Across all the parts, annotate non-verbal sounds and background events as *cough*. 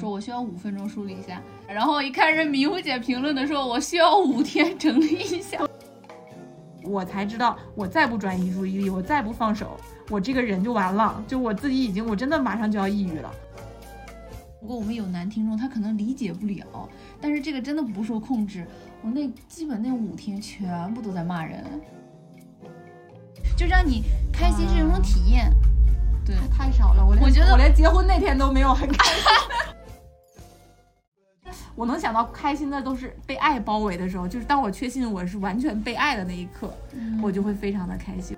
说我需要五分钟梳理一下，然后一看这迷糊姐评论的说我需要五天整理一下，我才知道我再不转移注意力，我再不放手，我这个人就完了，就我自己已经我真的马上就要抑郁了。如果我们有男听众，他可能理解不了，但是这个真的不受控制。我那基本那五天全部都在骂人，就让你开心是一种体验。对，太少了，我我觉得我连结婚那天都没有很开心。*laughs* 我能想到开心的都是被爱包围的时候，就是当我确信我是完全被爱的那一刻，我就会非常的开心。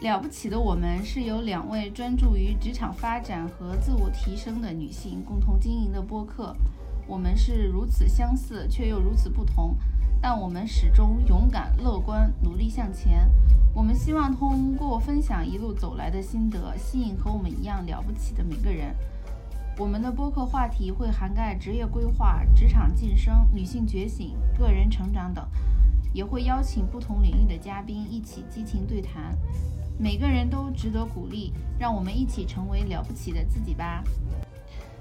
了不起的我们是由两位专注于职场发展和自我提升的女性共同经营的播客。我们是如此相似，却又如此不同，但我们始终勇敢、乐观、努力向前。我们希望通过分享一路走来的心得，吸引和我们一样了不起的每个人。我们的播客话题会涵盖职业规划、职场晋升、女性觉醒、个人成长等，也会邀请不同领域的嘉宾一起激情对谈。每个人都值得鼓励，让我们一起成为了不起的自己吧。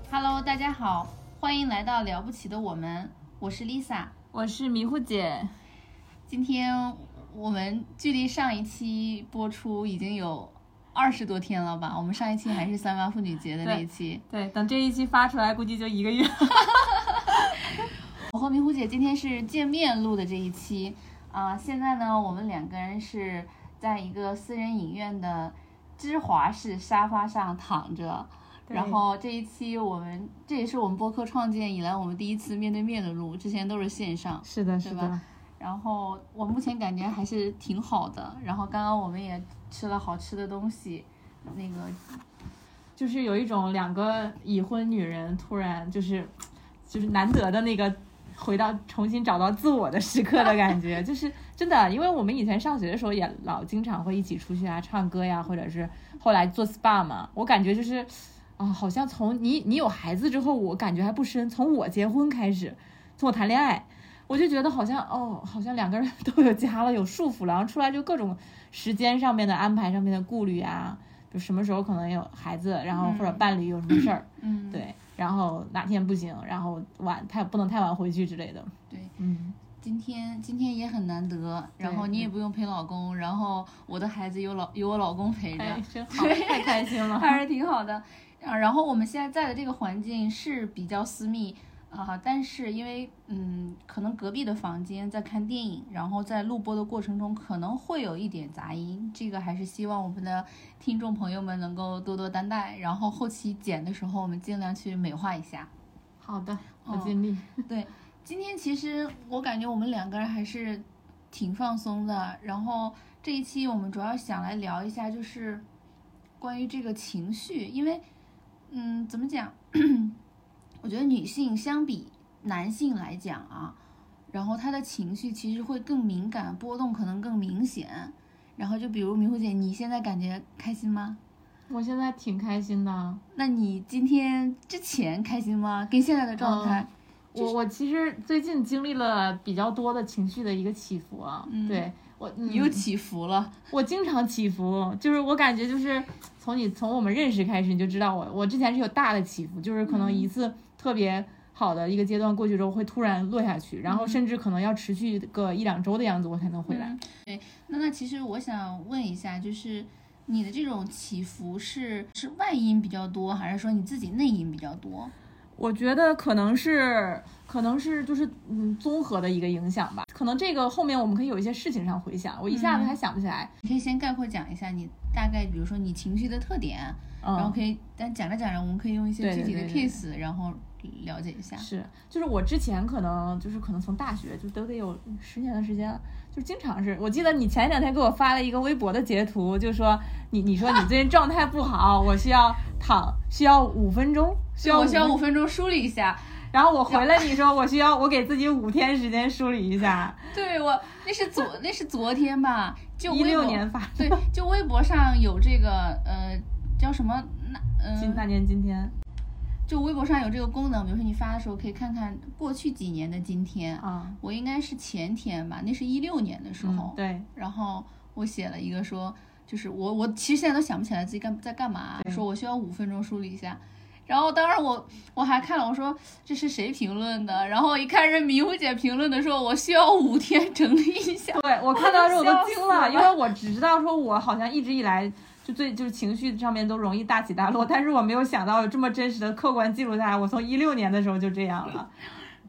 Hello，大家好，欢迎来到了不起的我们，我是 Lisa，我是迷糊姐。今天我们距离上一期播出已经有二十多天了吧？我们上一期还是三八妇女节的那一期。对，等这一期发出来，估计就一个月。*laughs* 我和迷糊姐今天是见面录的这一期啊、现在呢，我们两个人是在一个私人影院的芝华士沙发上躺着。然后这一期我们这也是我们播客创建以来我们第一次面对面的录，之前都是线上。是的，是吧的。然后我目前感觉还是挺好的。然后刚刚我们也吃了好吃的东西，那个就是有一种两个已婚女人突然就是就是难得的那个回到重新找到自我的时刻的感觉，就是真的，因为我们以前上学的时候也老经常会一起出去啊，唱歌呀，或者是后来做 SPA 嘛，我感觉就是啊，好像从你你有孩子之后，我感觉还不深，从我结婚开始，从我谈恋爱。我就觉得好像哦，好像两个人都有家了，有束缚了，然后出来就各种时间上面的安排上面的顾虑啊，就什么时候可能有孩子，然后或者伴侣有什么事儿，嗯，对，然后哪天不行，然后晚太不能太晚回去之类的，对，嗯，今天今天也很难得，然后你也不用陪老公，然后我的孩子有老有我老公陪着，哎，真 *laughs* 好，太开心了，*laughs* 还是挺好的。啊，然后我们现在在的这个环境是比较私密啊，但是因为嗯，可能隔壁的房间在看电影，然后在录播的过程中可能会有一点杂音，这个还是希望我们的听众朋友们能够多多担待，然后后期剪的时候我们尽量去美化一下。好的，我哦尽力，对，*laughs* 今天其实我感觉我们两个人还是挺放松的。然后这一期我们主要想来聊一下，就是关于这个情绪，因为，嗯，怎么讲？*coughs* 我觉得女性相比男性来讲啊，然后她的情绪其实会更敏感，波动可能更明显。然后就比如迷糊姐，你现在感觉开心吗？我现在挺开心的，那你今天之前开心吗？跟现在的状态？我我其实最近经历了比较多的情绪的一个起伏啊，嗯对我你又起伏了。我经常起伏，就是我感觉就是从你从我们认识开始，你就知道我我之前是有大的起伏，就是可能一次特别好的一个阶段过去之后会突然落下去，然后甚至可能要持续个一两周的样子我才能回来。嗯对，那那其实我想问一下，就是你的这种起伏是是外因比较多，还是说你自己内因比较多？我觉得可能是可能是就是嗯综合的一个影响吧，可能这个后面我们可以有一些事情上回想，我一下子还想不起来。你可以先概括讲一下你大概，比如说你情绪的特点，嗯，然后可以，但讲着讲着，我们可以用一些具体的对对对 case，然后了解一下。是，就是我之前可能就是可能从大学就都得有十年的时间了，就经常是我记得你前两天给我发了一个微博的截图，就说你你说你最近状态不好，我需要躺需要五分钟，需要我需要五分钟梳理一下。然后我回了你说我需要我给自己五天时间梳理一下，*laughs* 对我那是昨 *laughs* 那是昨天吧，就一六年发的，对，就微博上有这个呃叫什么那嗯，今那年今天就微博上有这个功能，比如说你发的时候可以看看过去几年的今天。啊，我应该是前天吧，那是一六年的时候。嗯，对，然后我写了一个说，就是我我其实现在都想不起来自己干在干嘛，说我需要五分钟梳理一下。然后当时我我还看了，我说这是谁评论的？然后一看是迷糊姐评论的，说我需要五天整理一下。对我看到时候我都惊了，了因为我只知道说我好像一直以来就最就是情绪上面都容易大起大落，但是我没有想到有这么真实的客观记录下来，我从一六年的时候就这样了。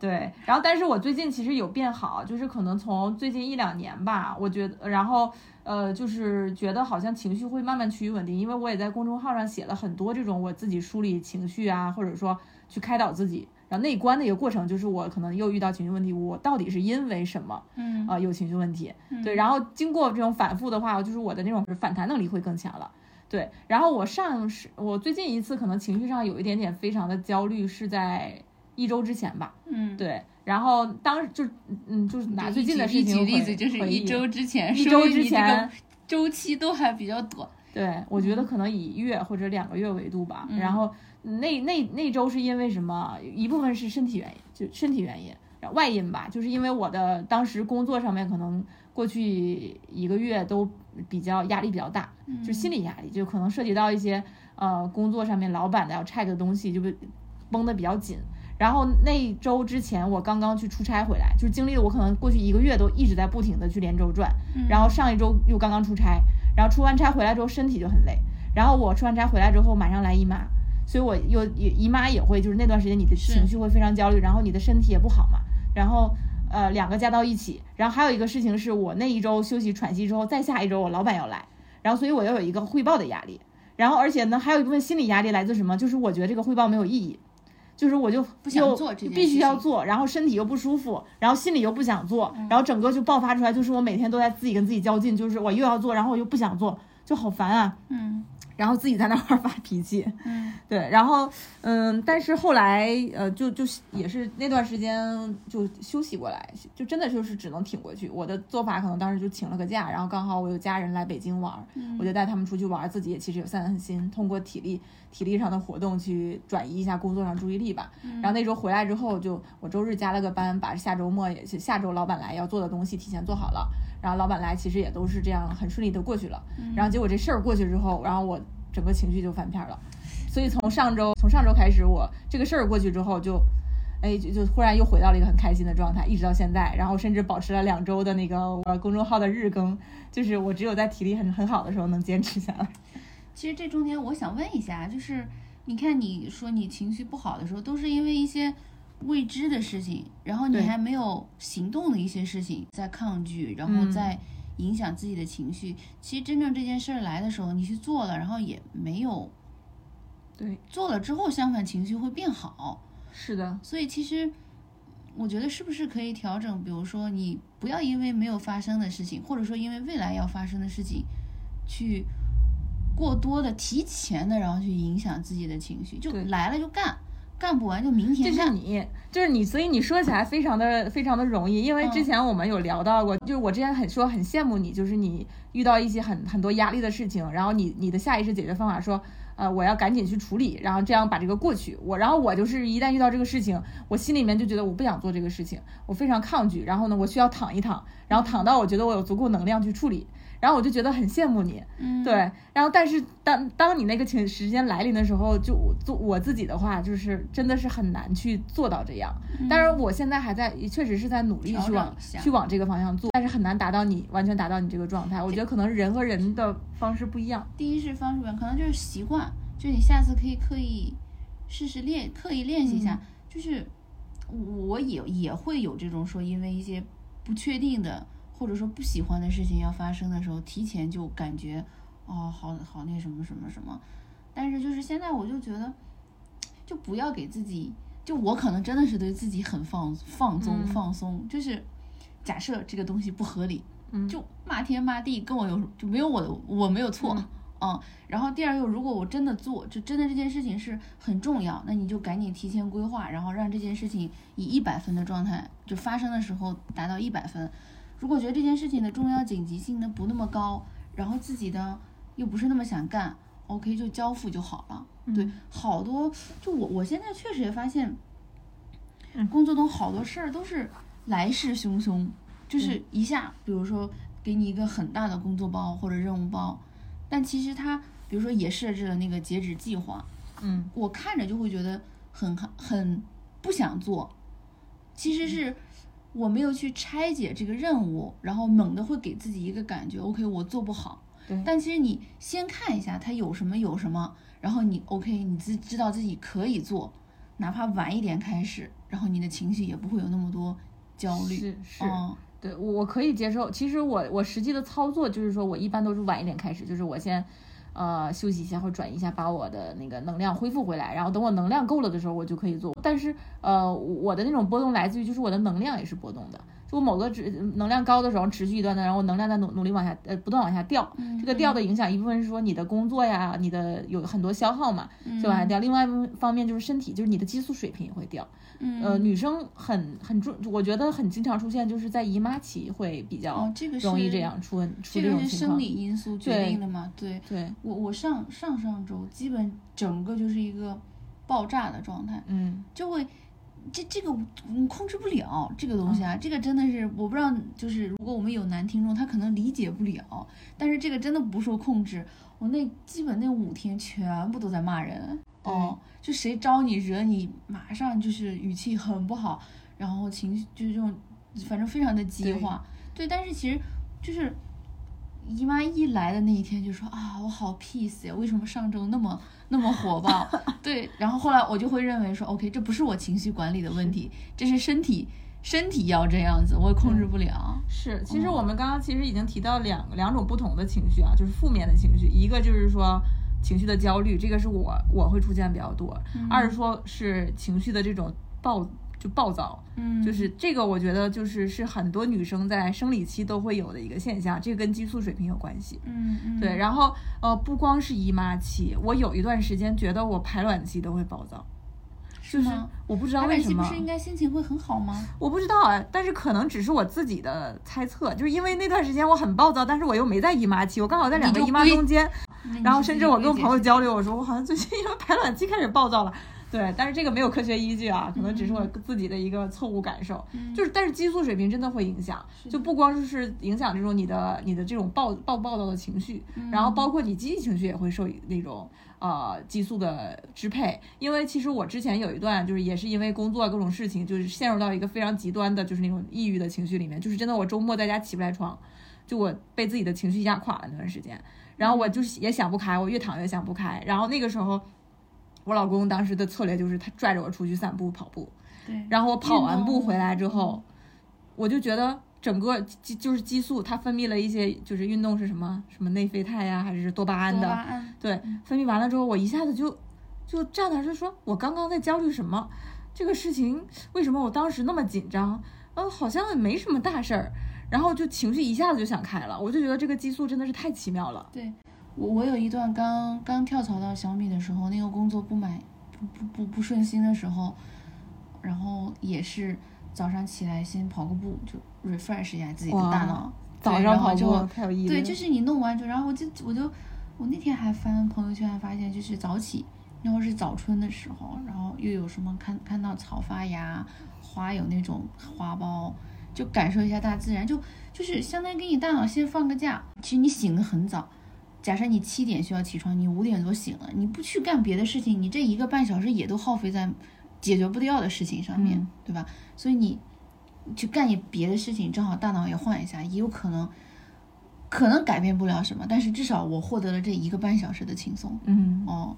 对，然后但是我最近其实有变好，就是可能从最近一两年吧，我觉得，然后呃，就是觉得好像情绪会慢慢趋于稳定，因为我也在公众号上写了很多这种我自己梳理情绪啊，或者说去开导自己，然后内观的一个过程，就是我可能又遇到情绪问题，我到底是因为什么嗯啊、有情绪问题？对，然后经过这种反复的话，就是我的那种反弹能力会更强了。对，然后我上是我最近一次可能情绪上有一点点非常的焦虑，是在一周之前吧。嗯，对，然后当时就嗯，就是拿最近的事情举例子，就是一周之前，一周之前周期都还比较短。对，我觉得可能以月或者两个月维度吧。嗯然后那那那周是因为什么？一部分是身体原因，就身体原因，然后外因吧，就是因为我的当时工作上面可能过去一个月都比较压力比较大，就心理压力，就可能涉及到一些呃工作上面老板的要 check 的东西，就被绷得比较紧。然后那周之前，我刚刚去出差回来，就是经历了我可能过去一个月都一直在不停的去连轴转，然后上一周又刚刚出差，然后出完差回来之后身体就很累，然后我出完差回来之后马上来姨妈，所以我又姨妈也会就是那段时间你的情绪会非常焦虑，然后你的身体也不好嘛，然后呃两个加到一起，然后还有一个事情是我那一周休息喘息之后，再下一周我老板要来，然后所以我又有一个汇报的压力，然后而且呢还有一部分心理压力来自什么，就是我觉得这个汇报没有意义。就是我就不想做这件必须要做，然后身体又不舒服，然后心里又不想做，嗯然后整个就爆发出来，就是我每天都在自己跟自己较劲，就是我又要做，然后我又不想做，就好烦啊。嗯然后自己在那块儿 *laughs* 发脾气，嗯对，然后嗯，但是后来呃，就就也是那段时间就休息过来，就真的就是只能挺过去。我的做法可能当时就请了个假，然后刚好我有家人来北京玩儿，嗯我就带他们出去玩儿，自己也其实有散散心，通过体力体力上的活动去转移一下工作上注意力吧。然后那周回来之后就，我周日加了个班，把下周末也是下周老板来要做的东西提前做好了。然后老板来其实也都是这样很顺利的过去了。然后结果这事儿过去之后，然后我整个情绪就翻篇儿了。所以从上周从上周开始，我这个事儿过去之后就。哎，就就忽然又回到了一个很开心的状态，一直到现在，然后甚至保持了两周的那个呃公众号的日更，就是我只有在体力很很好的时候能坚持下来。其实这中间我想问一下，就是你看你说你情绪不好的时候，都是因为一些未知的事情，然后你还没有行动的一些事情在抗拒，然后嗯在影响自己的情绪。其实真正这件事儿来的时候，你去做了，然后也没有对，做了之后，相反情绪会变好。是的，所以其实我觉得是不是可以调整？比如说，你不要因为没有发生的事情，或者说因为未来要发生的事情，去过多的提前的，然后去影响自己的情绪，就来了就干，干不完就明天干。你，就是你，所以你说起来非常的非常的容易，因为之嗯前我们有聊到过，就是我之前很说很羡慕你，就是你遇到一些很很多压力的事情，然后你你的下意识解决方法说，呃，我要赶紧去处理，然后这样把这个过去。我然后我就是一旦遇到这个事情，我心里面就觉得我不想做这个事情，我非常抗拒，然后呢，我需要躺一躺，然后躺到我觉得我有足够能量去处理。然后我就觉得很羡慕你，嗯，对，然后但是当当你那个情时间来临的时候，就我做我自己的话，就是真的是很难去做到这样。当然，我现在还在，确实是在努力去往去往这个方向做，但是很难达到你完全达到你这个状态。我觉得可能人和人的方式不一样。第一是方式不一样，可能就是习惯，就你下次可以刻意试试练，刻意练习一下。嗯就是我也也会有这种说，因为一些不确定的或者说不喜欢的事情要发生的时候，提前就感觉哦，好好那什么什么什么。但是就是现在我就觉得，就不要给自己，就我可能真的是对自己很放放纵、嗯放松，就是假设这个东西不合理，嗯就骂天骂地，跟我有就没有我的我没有错，嗯嗯，然后第二又，如果我真的做，就真的这件事情是很重要，那你就赶紧提前规划，然后让这件事情以一百分的状态，就发生的时候达到一百分。如果觉得这件事情的重要紧急性呢不那么高，然后自己呢又不是那么想干，OK 就交付就好了。对嗯，好多就我我现在确实也发现，嗯工作中好多事儿都是来势汹汹，就是嗯一下，比如说给你一个很大的工作包或者任务包，但其实它比如说也设置了那个截止计划，嗯。我看着就会觉得很很不想做，其实是我没有去拆解这个任务，然后猛地会给自己一个感觉，OK，我做不好。对但其实你先看一下它有什么有什么，然后你 OK，你自知道自己可以做，哪怕晚一点开始，然后你的情绪也不会有那么多焦虑。是是。嗯对我我可以接受。其实我我实际的操作就是说我一般都是晚一点开始，就是我先呃休息一下或转移一下，把我的那个能量恢复回来，然后等我能量够了的时候，我就可以做。但是呃我的那种波动来自于就是我的能量也是波动的。就我某个值能量高的时候持续一段的，然后能量在努努力往下呃不断往下掉，嗯这个掉的影响一部分是说你的工作呀，你的有很多消耗嘛，就往下掉。另外一方面就是身体，就是你的激素水平也会掉。嗯呃，女生很很重，我觉得很经常出现，就是在姨妈期会比较容易这，样出问出这这个是种情况。生理因素决定的嘛？对。对，我我上上上周基本整个就是一个爆炸的状态，嗯就会这这个嗯控制不了这个东西啊，这个真的是我不知道，就是如果我们有男听众，他可能理解不了，但是这个真的不受控制，我那基本那五天全部都在骂人哦，就谁招你惹你，马上就是语气很不好，然后情绪就是这种，反正非常的激化，对，但是其实就是。姨妈一来的那一天就说啊，我好 peace 呀，为什么上周那么那么火爆？*laughs* 对，然后后来我就会认为说，OK，这不是我情绪管理的问题，这是身体身体要这样子，我也控制不了。是。其实哦我们刚刚其实已经提到两两种不同的情绪啊，就是负面的情绪，一个就是说情绪的焦虑，这个是我我会出现比较多；二是说是情绪的这种暴就暴躁，嗯，就是这个，我觉得就是是很多女生在生理期都会有的一个现象，这个跟激素水平有关系。嗯嗯，对，然后呃，不光是姨妈期，我有一段时间觉得我排卵期都会暴躁，就是吗？我不知道排卵期不为什么，是应该心情会很好吗？我不知道啊，但是可能只是我自己的猜测，就是因为那段时间我很暴躁，但是我又没在姨妈期，我刚好在两个姨妈中间，然后甚至我跟我朋友交交流，我说我好像最近因为排卵期开始暴躁了。对，但是这个没有科学依据啊，可能只是我自己的一个错误感受。就是，但是激素水平真的会影响，就不光是影响这种你的你的这种暴暴暴躁的情绪，然后包括你积极情绪也会受那种呃激素的支配。因为其实我之前有一段就是也是因为工作各种事情，就是陷入到一个非常极端的，就是那种抑郁的情绪里面，就是真的我周末在家起不来床，就我被自己的情绪压垮了那段时间，然后我就是也想不开，我越躺越想不开，然后那个时候。我老公当时的策略就是他拽着我出去散步跑步，对，然后我跑完步回来之后，我就觉得整个激就是激素，它分泌了一些就是运动是什么什么内啡肽呀、还是多巴胺的，胺，对，分泌完了之后，我一下子就就站那儿就说，我刚刚在焦虑什么？这个事情为什么我当时那么紧张？呃，好像也没什么大事儿，然后就情绪一下子就想开了。我就觉得这个激素真的是太奇妙了。对我我有一段刚刚跳槽到小米的时候，那个工作不满不不不不顺心的时候，然后也是早上起来先跑个步，就 refresh 一下自己的大脑。早上跑步太有意思。对，就是你弄完之后，然后我就我就我那天还翻朋友圈，还发现就是早起，然后是早春的时候，然后又有什么看看到草发芽，花有那种花苞，就感受一下大自然，就就是相当于给你大脑先放个假。其实你醒得很早，假设你七点需要起床，你五点多醒了，你不去干别的事情，你这一个半小时也都耗费在解决不掉的事情上面，嗯对吧？所以你去干一别的事情，正好大脑也换一下，也有可能。可能改变不了什么，但是至少我获得了这一个半小时的轻松。嗯，哦，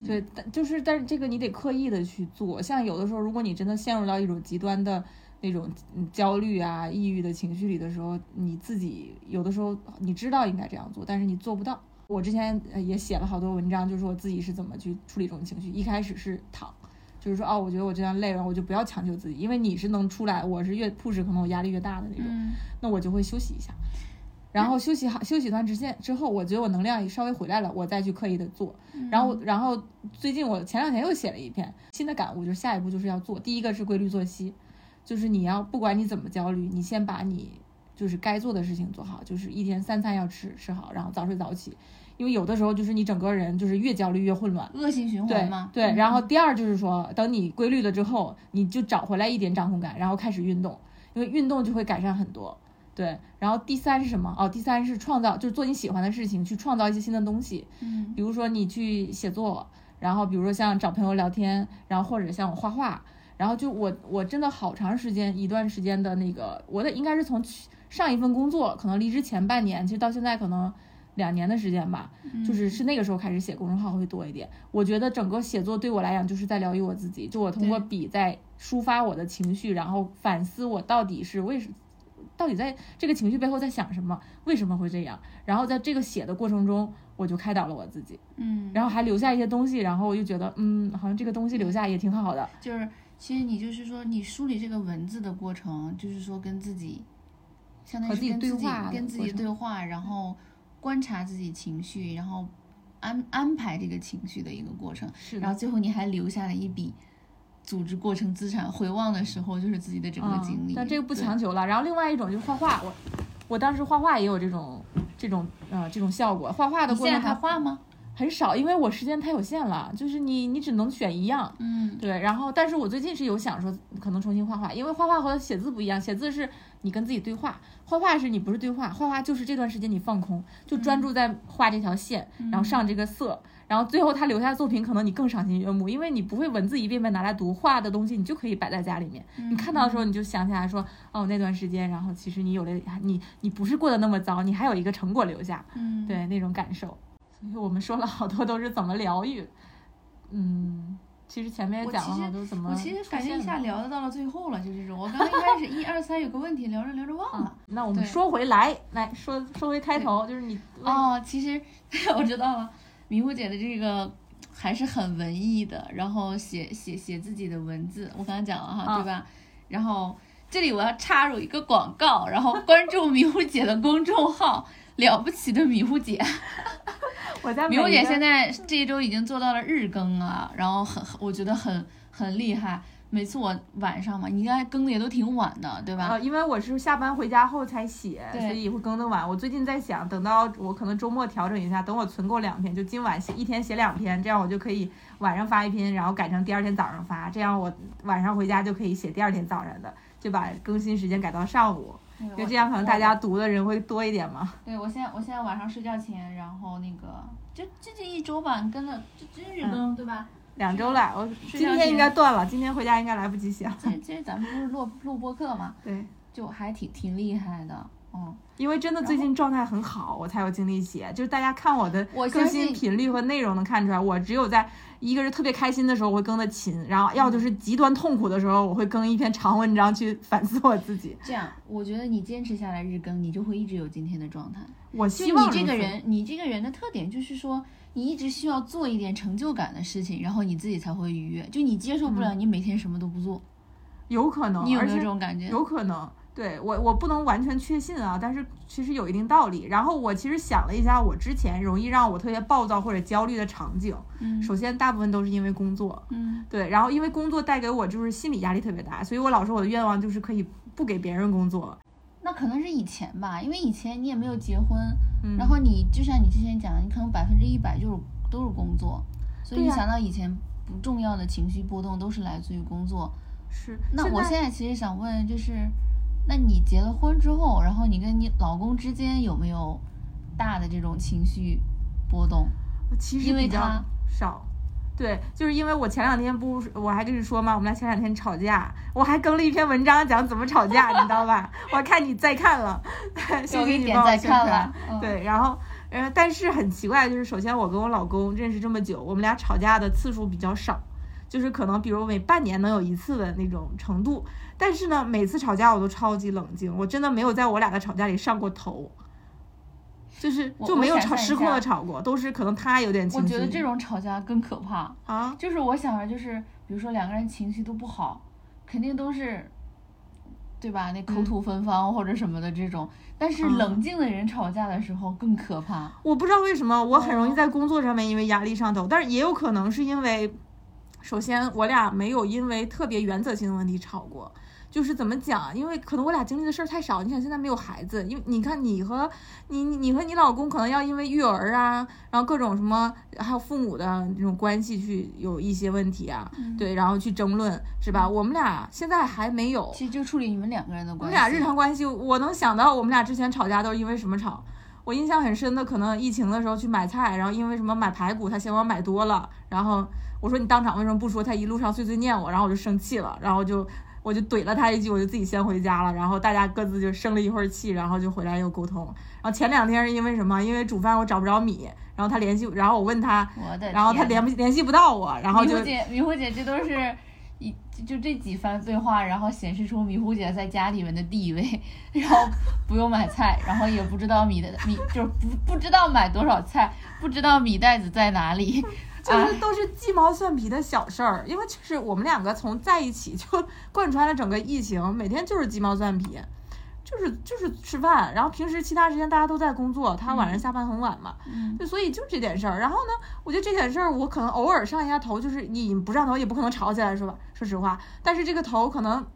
对，但就是但是这个你得刻意的去做。像有的时候，如果你真的陷入到一种极端的那种嗯焦虑啊、抑郁的情绪里的时候，你自己有的时候你知道应该这样做，但是你做不到。我之前呃也写了好多文章，就是我自己是怎么去处理这种情绪。一开始是躺，就是说哦，我觉得我这样累了，我就不要强求自己，因为你是能出来，我是越 push 可能我压力越大的那种，嗯那我就会休息一下。然后休息好，休息一段时间之后，我觉得我能量也稍微回来了，我再去刻意的做。然后，然后最近我前两天又写了一篇新的感悟，就是下一步就是要做。第一个是规律作息，就是你要不管你怎么焦虑，你先把你就是该做的事情做好，就是一天三餐要吃吃好，然后早睡早起，因为有的时候就是你整个人就是越焦虑越混乱。恶性循环嘛。对，嗯然后第二就是说，等你规律了之后，你就找回来一点掌控感，然后开始运动，因为运动就会改善很多。对，然后第三是什么？哦，第三是创造，就是做你喜欢的事情，去创造一些新的东西。嗯比如说你去写作，然后比如说像找朋友聊天，然后或者像我画画，然后就我我真的好长时间一段时间的那个，我的应该是从去上一份工作，可能离职前半年，其实到现在可能两年的时间吧，嗯就是是那个时候开始写公众号会多一点。我觉得整个写作对我来讲就是在疗愈我自己，就我通过笔在抒发我的情绪，然后反思我到底是为什。到底在这个情绪背后在想什么？为什么会这样？然后在这个写的过程中，我就开导了我自己。嗯，然后还留下一些东西，然后我就觉得，嗯，好像这个东西留下也挺好的。就是其实你就是说，你梳理这个文字的过程，就是说跟自己，相当于跟自己对话跟自己对话，然后观察自己情绪，然后安安排这个情绪的一个过程，是然后最后你还留下了一笔组织过程资产，回望的时候就是自己的整个经历。嗯但这个不强求了。然后另外一种就是画画，我我当时画画也有这种这种呃这种效果。画画的过程它还画吗？很少，因为我时间太有限了，就是你你只能选一样。嗯。对，然后但是我最近是有想说可能重新画画，因为画画和写字不一样，写字是你跟自己对话，画画是你不是对话，画画就是这段时间你放空，就专注在画这条线，然后上这个色，然后最后他留下的作品可能你更赏心悦目，因为你不会文字一遍遍拿来读，画的东西你就可以摆在家里面，你看到的时候你就想起来说，哦那段时间，然后其实你有了你你不是过得那么糟，你还有一个成果留下，嗯，对那种感受。所以我们说了好多都是怎么疗愈，嗯，其实前面也讲了好多怎么我其实感觉一下聊的到了最后了，就这种。我 *laughs* 刚刚一开始一二三有个问题聊着聊着忘了啊。，那我们说回来，来说说回开头，就是你哦，其实 *laughs* 我知道了，迷糊姐的这个还是很文艺的，然后写写写自己的文字，我刚刚讲了哈，啊对吧？然后这里我要插入一个广告，然后关注迷糊姐的公众号“了不起的迷糊姐”。*laughs* 我在迷糊姐现在这一周已经做到了日更啊，然后很我觉得很很厉害。每次我晚上嘛，你应该更的也都挺晚的，对吧？呃，因为我是下班回家后才写，所以会更的晚。我最近在想，等到我可能周末调整一下，等我存够两篇，就今晚写一天写两篇，这样我就可以晚上发一篇，然后改成第二天早上发，这样我晚上回家就可以写第二天早上的，就把更新时间改到上午，因就这样可能大家读的人会多一点嘛。对我现在，我现在晚上睡觉前，然后那个就就这一周吧，跟了就真日更，对吧？两周了，我今天应该断了，今天回家应该来不及写。其实其实咱们不是录录播课嘛，对。就还挺挺厉害的，嗯。因为真的最近状态很好，我才有精力写。就是大家看我的更新频率和内容能看出来，我只有在一个是特别开心的时候我会更的勤，然后要就是极端痛苦的时候我会更一篇长文章去反思我自己。这样，我觉得你坚持下来日更，你就会一直有今天的状态。我希望你这个人，你这个人的特点就是说，你一直需要做一点成就感的事情，然后你自己才会愉悦。就你接受不了你每天什么都不做，有可能，你有没有这种感觉？有可能。对我，我不能完全确信啊，但是其实有一定道理。然后我其实想了一下，我之前容易让我特别暴躁或者焦虑的场景，嗯首先大部分都是因为工作，嗯对，然后因为工作带给我就是心理压力特别大，所以我老说我的愿望就是可以不给别人工作。那可能是以前吧，因为以前你也没有结婚，嗯然后你就像你之前讲的，你可能百分之一百就是都是工作，所以你想到以前不重要的情绪波动都是来自于工作。是，那我现在其实想问，就是，那你结了婚之后，然后你跟你老公之间有没有大的这种情绪波动？其实比较因为他少。对，就是因为我前两天不是我还跟你说嘛，我们俩前两天吵架，我还更了一篇文章讲怎么吵架，你知道吧？*laughs* 我看你再看了，*laughs* 谢有一谢你帮我点再看宣传了。嗯对，然后呃，但是很奇怪，就是首先我跟我老公认识这么久，我们俩吵架的次数比较少，就是可能比如每半年能有一次的那种程度。但是呢，每次吵架我都超级冷静，我真的没有在我俩的吵架里上过头，就是就没有吵失控的吵过，都是可能他有点情绪。我觉得这种吵架更可怕。啊，就是我想着，就是比如说两个人情绪都不好，肯定都是，对吧？那口吐芬芳或者什么的这种。但是嗯冷静的人吵架的时候更可怕。我不知道为什么我很容易哦在工作上面因为压力上头，但是也有可能是因为，首先我俩没有因为特别原则性的问题吵过，就是怎么讲？因为可能我俩经历的事儿太少。你想现在没有孩子，因为你看你和你你和你老公可能要因为育儿啊，然后各种什么，还有父母的那种关系去有一些问题啊，对，然后去争论，是吧？我们俩现在还没有，其实就处理你们两个人的关系。我们俩日常关系，我能想到我们俩之前吵架都是因为什么吵？我印象很深的，可能疫情的时候去买菜，然后因为什么买排骨，他嫌我买多了，然后我说你当场为什么不说？他一路上碎碎念我，然后我就生气了，然后就我就怼了他一句，我就自己先回家了，然后大家各自就生了一会儿气，然后就回来又沟通。然后前两天是因为什么？因为煮饭我找不着米，然后他联系，然后我问他，然后他联不联系不到我，然后就迷糊姐，迷糊姐这都是。一就这几番对话，然后显示出迷糊姐在家里面的地位，然后不用买菜，然后也不知道米的米就是不不知道买多少菜，不知道米袋子在哪里，*laughs* 就是都是鸡毛蒜皮的小事儿。因为就是我们两个从在一起就 *laughs* 贯穿了整个疫情，每天就是鸡毛蒜皮。就是就是吃饭，然后平时其他时间大家都在工作，他晚上下班很晚嘛，就，所以就这点事儿。然后呢，我觉得这点事儿我可能偶尔上一下头，就是你不上头也不可能吵起来，是吧？说实话，但是这个头可能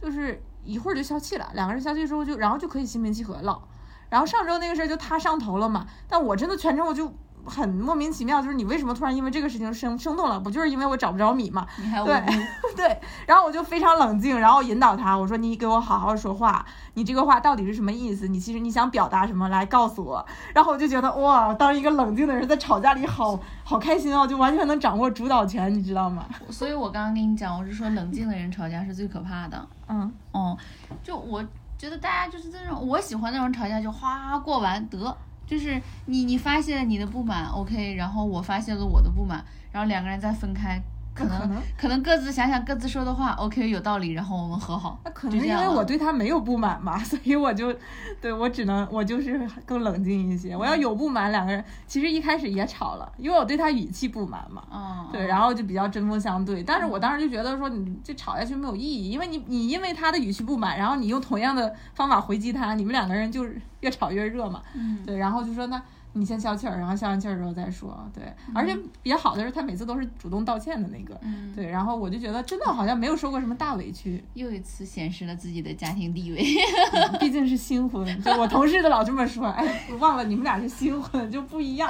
就是一会儿就消气了，两个人消气之后就然后就可以心平气和了。然后上周那个事儿就他上头了嘛，但我真的全程我就。很莫名其妙，就是你为什么突然因为这个事情生生动了？不就是因为我找不着米吗？对 *laughs* 对，然后我就非常冷静，然后引导他，我说你给我好好说话，你这个话到底是什么意思？你其实你想表达什么？来告诉我。然后我就觉得哇，当一个冷静的人在吵架里好 *laughs* 好开心哦，就完全能掌握主导权，你知道吗？所以我刚刚跟你讲，我是说冷静的人吵架是最可怕的。嗯哦，就我觉得大家就是这种，我喜欢那种吵架就哗过完得。就是你，你发泄了你的不满，OK，然后我发泄了我的不满，然后两个人再分开。可能可能各自想想各自说的话，OK 有道理，然后我们和好。那可能因为我对他没有不满嘛，*laughs* 所以我就，对我只能我就是更冷静一些。我要有不满，两个人其实一开始也吵了，因为我对他语气不满嘛。嗯。对，然后就比较针锋相对。但是我当时就觉得说，你这吵下去没有意义，因为你你因为他的语气不满，然后你用同样的方法回击他，你们两个人就是越吵越热嘛。嗯。对，然后就说那。你先消气儿，然后消完气儿之后再说。对，而且比较好的是，他每次都是主动道歉的那个。嗯，对，然后我就觉得真的好像没有受过什么大委屈。又一次显示了自己的家庭地位，*laughs* 毕竟是新婚。就我同事都老这么说，哎，我忘了你们俩是新婚就不一样。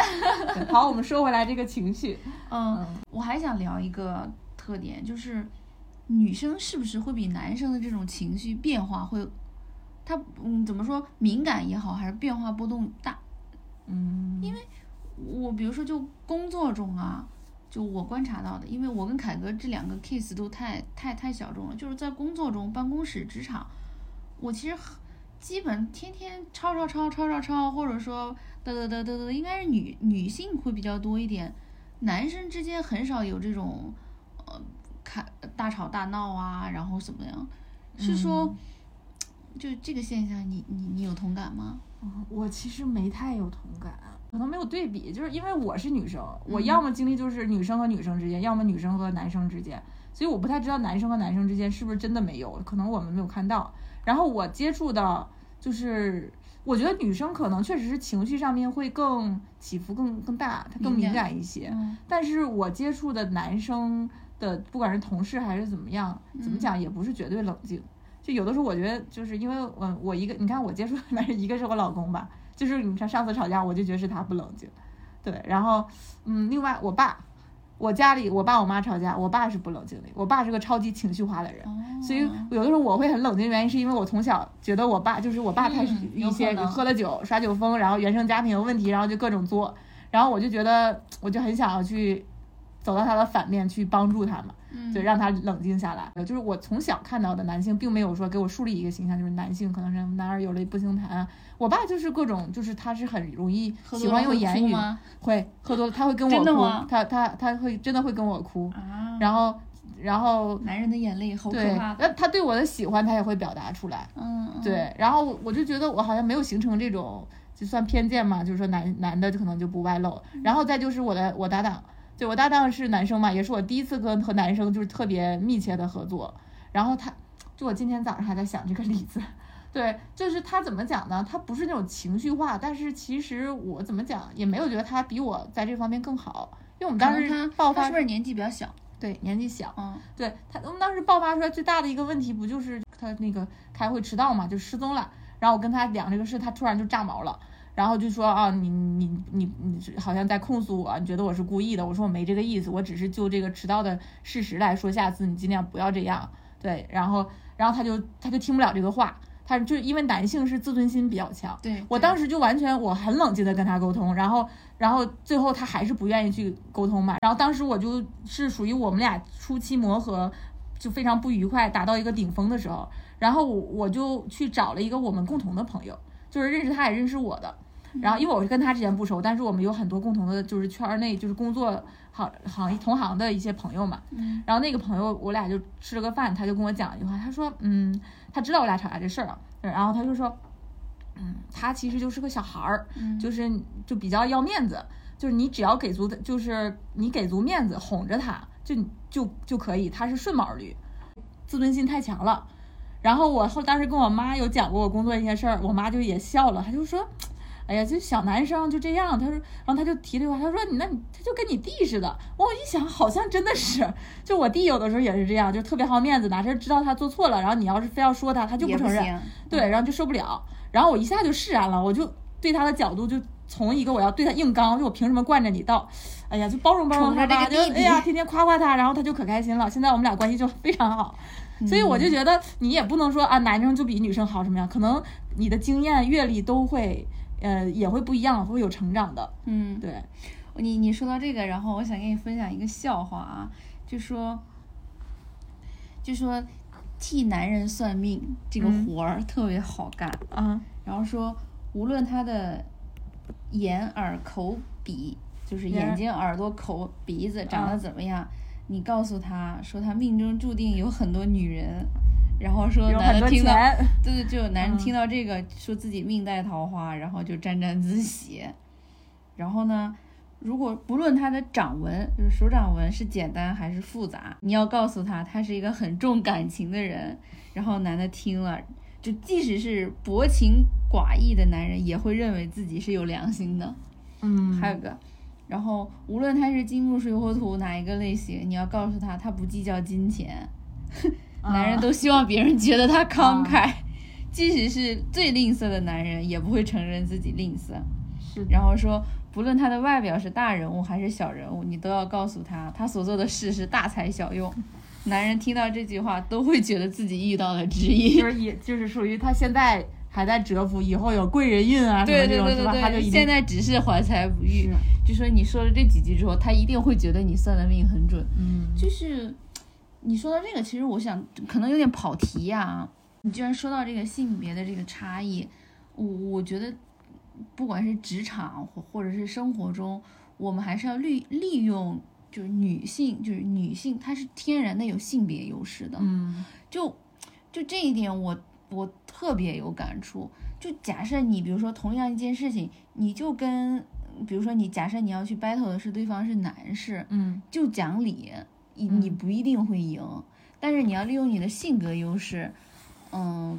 好，我们说回来这个情绪。嗯，我还想聊一个特点，就是女生是不是会比男生的这种情绪变化会，他嗯怎么说敏感也好，还是变化波动大？嗯，因为我比如说就工作中啊，就我观察到的，因为我跟凯哥这两个 case 都太太太小众了，就是在工作中、办公室、职场，我其实基本天天吵吵吵吵吵吵，或者说嘚嘚嘚嘚嘚，应该是女女性会比较多一点，男生之间很少有这种呃开大吵大闹啊，然后怎么样？是说就这个现象，你你你有同感吗？我其实没太有同感，可能没有对比，就是因为我是女生，我要么经历就是女生和女生之间，要么女生和男生之间，所以我不太知道男生和男生之间是不是真的没有，可能我们没有看到。然后我接触到，就是我觉得女生可能确实是情绪上面会更起伏更更大，她更敏感一些。但是我接触的男生的，不管是同事还是怎么样，怎么讲也不是绝对冷静。就有的时候，我觉得就是因为我我一个，你看我接触的男人，一个是我老公吧，就是你看上次吵架，我就觉得是他不冷静，对，然后嗯，另外我爸，我家里我爸我妈吵架，我爸是不冷静的，我爸是个超级情绪化的人，所以有的时候我会很冷静，原因是因为我从小觉得我爸就是我爸，他是一些喝了酒耍酒疯，然后原生家庭有问题，然后就各种作，然后我就觉得我就很想要去走到他的反面去帮助他嘛。就让他冷静下来。就是我从小看到的男性，并没有说给我树立一个形象，就是男性可能是男儿有泪不轻弹。我爸就是各种，就是他是很容易喜欢用言语，会喝多了他会跟我哭，他他他会真的会跟我哭。然后然后男人的眼泪好可怕。那他对我的喜欢他也会表达出来。嗯，对。然后我就觉得我好像没有形成这种就算偏见嘛，就是说男男的就可能就不外露。然后再就是我的我搭档。对我搭档是男生嘛，也是我第一次跟和男生就是特别密切的合作。然后他，就我今天早上还在想这个例子，*laughs* 对，就是他怎么讲呢？他不是那种情绪化，但是其实我怎么讲也没有觉得他比我在这方面更好，因为我们当时爆发是不是年纪比较小？对，年纪小。嗯，对他，我们当时爆发出来最大的一个问题不就是他那个开会迟到嘛，就失踪了。然后我跟他讲这个事，他突然就炸毛了，然后就说啊，你你你你好像在控诉我，你觉得我是故意的。我说我没这个意思，我只是就这个迟到的事实来说，下次你尽量不要这样。对，然后然后他就他就听不了这个话，他就因为男性是自尊心比较强。对我当时就完全我很冷静的跟他沟通，然后然后最后他还是不愿意去沟通嘛。然后当时我就是属于我们俩初期磨合就非常不愉快，达到一个顶峰的时候，然后我我就去找了一个我们共同的朋友，就是认识他也认识我的。然后因为我是跟他之前不熟，但是我们有很多共同的，就是圈儿内就是工作行行业同行的一些朋友嘛。嗯然后那个朋友我俩就吃了个饭，他就跟我讲一句话，他说，嗯，他知道我俩吵架这事儿了，然后他就说，嗯，他其实就是个小孩儿，嗯就是就比较要面子，就是你只要给足的，就是你给足面子哄着他，就就就可以，他是顺毛驴，自尊心太强了。然后我后当时跟我妈有讲过我工作一些事儿，我妈就也笑了，她就说。哎呀，就小男生就这样。他说，然后他就提这个话，他说你那你他就跟你弟似的。我一想，好像真的是，就我弟有的时候也是这样，就特别好面子，哪事知道他做错了，然后你要是非要说他，他就不承认，对，然后就受不了。然后我一下就释然了，我就对他的角度就从一个我要对他硬刚，就我凭什么惯着你，到，哎呀，就包容包容他吧，就哎呀，天天夸夸他，然后他就可开心了。现在我们俩关系就非常好。所以我就觉得你也不能说啊，男生就比女生好什么样，可能你的经验阅历都会，呃，也会不一样，会有成长的。嗯，对，你你说到这个，然后我想跟你分享一个笑话啊，就说，就说替男人算命这个嗯。活儿特别好干，啊，然后说无论他的眼耳口鼻，就是眼眼睛、耳朵、口、鼻子长得怎么样，你告诉他说他命中注定有很多女人，然后说男的听到，对 *laughs* 对，就有男人嗯听到这个，说自己命带桃花，然后就沾沾自喜。然后呢，如果不论他的掌纹，就是手掌纹是简单还是复杂，你要告诉他他是一个很重感情的人。然后男的听了，就即使是薄情寡义的男人，也会认为自己是有良心的。嗯，还有个，然后无论他是金木水火土哪一个类型，你要告诉他他不计较金钱。男人啊都希望别人觉得他慷慨，即使是最吝啬的男人，也不会承认自己吝啬。是然后说，不论他的外表是大人物还是小人物，你都要告诉他，他所做的事是大材小用。男人听到这句话，都会觉得自己遇到了知音。就是也就是属于他现在还在蛰伏，以后有贵人运啊什么对对这种是吧？对对对，他就现在只是怀才不遇。就说你说了这几句之后，他一定会觉得你算的命很准。嗯，就是你说到这个，其实我想可能有点跑题呀、你居然说到这个性别的这个差异，我我觉得不管是职场或或者是生活中，我们还是要利利用就是女性，就是女性她是天然的有性别优势的。嗯就就这一点我，我特别有感触。就假设你比如说同样一件事情，你就跟比如说你假设你要去 battle 的是对方是男士，嗯就讲理，你嗯你不一定会赢，但是你要利用你的性格优势，嗯，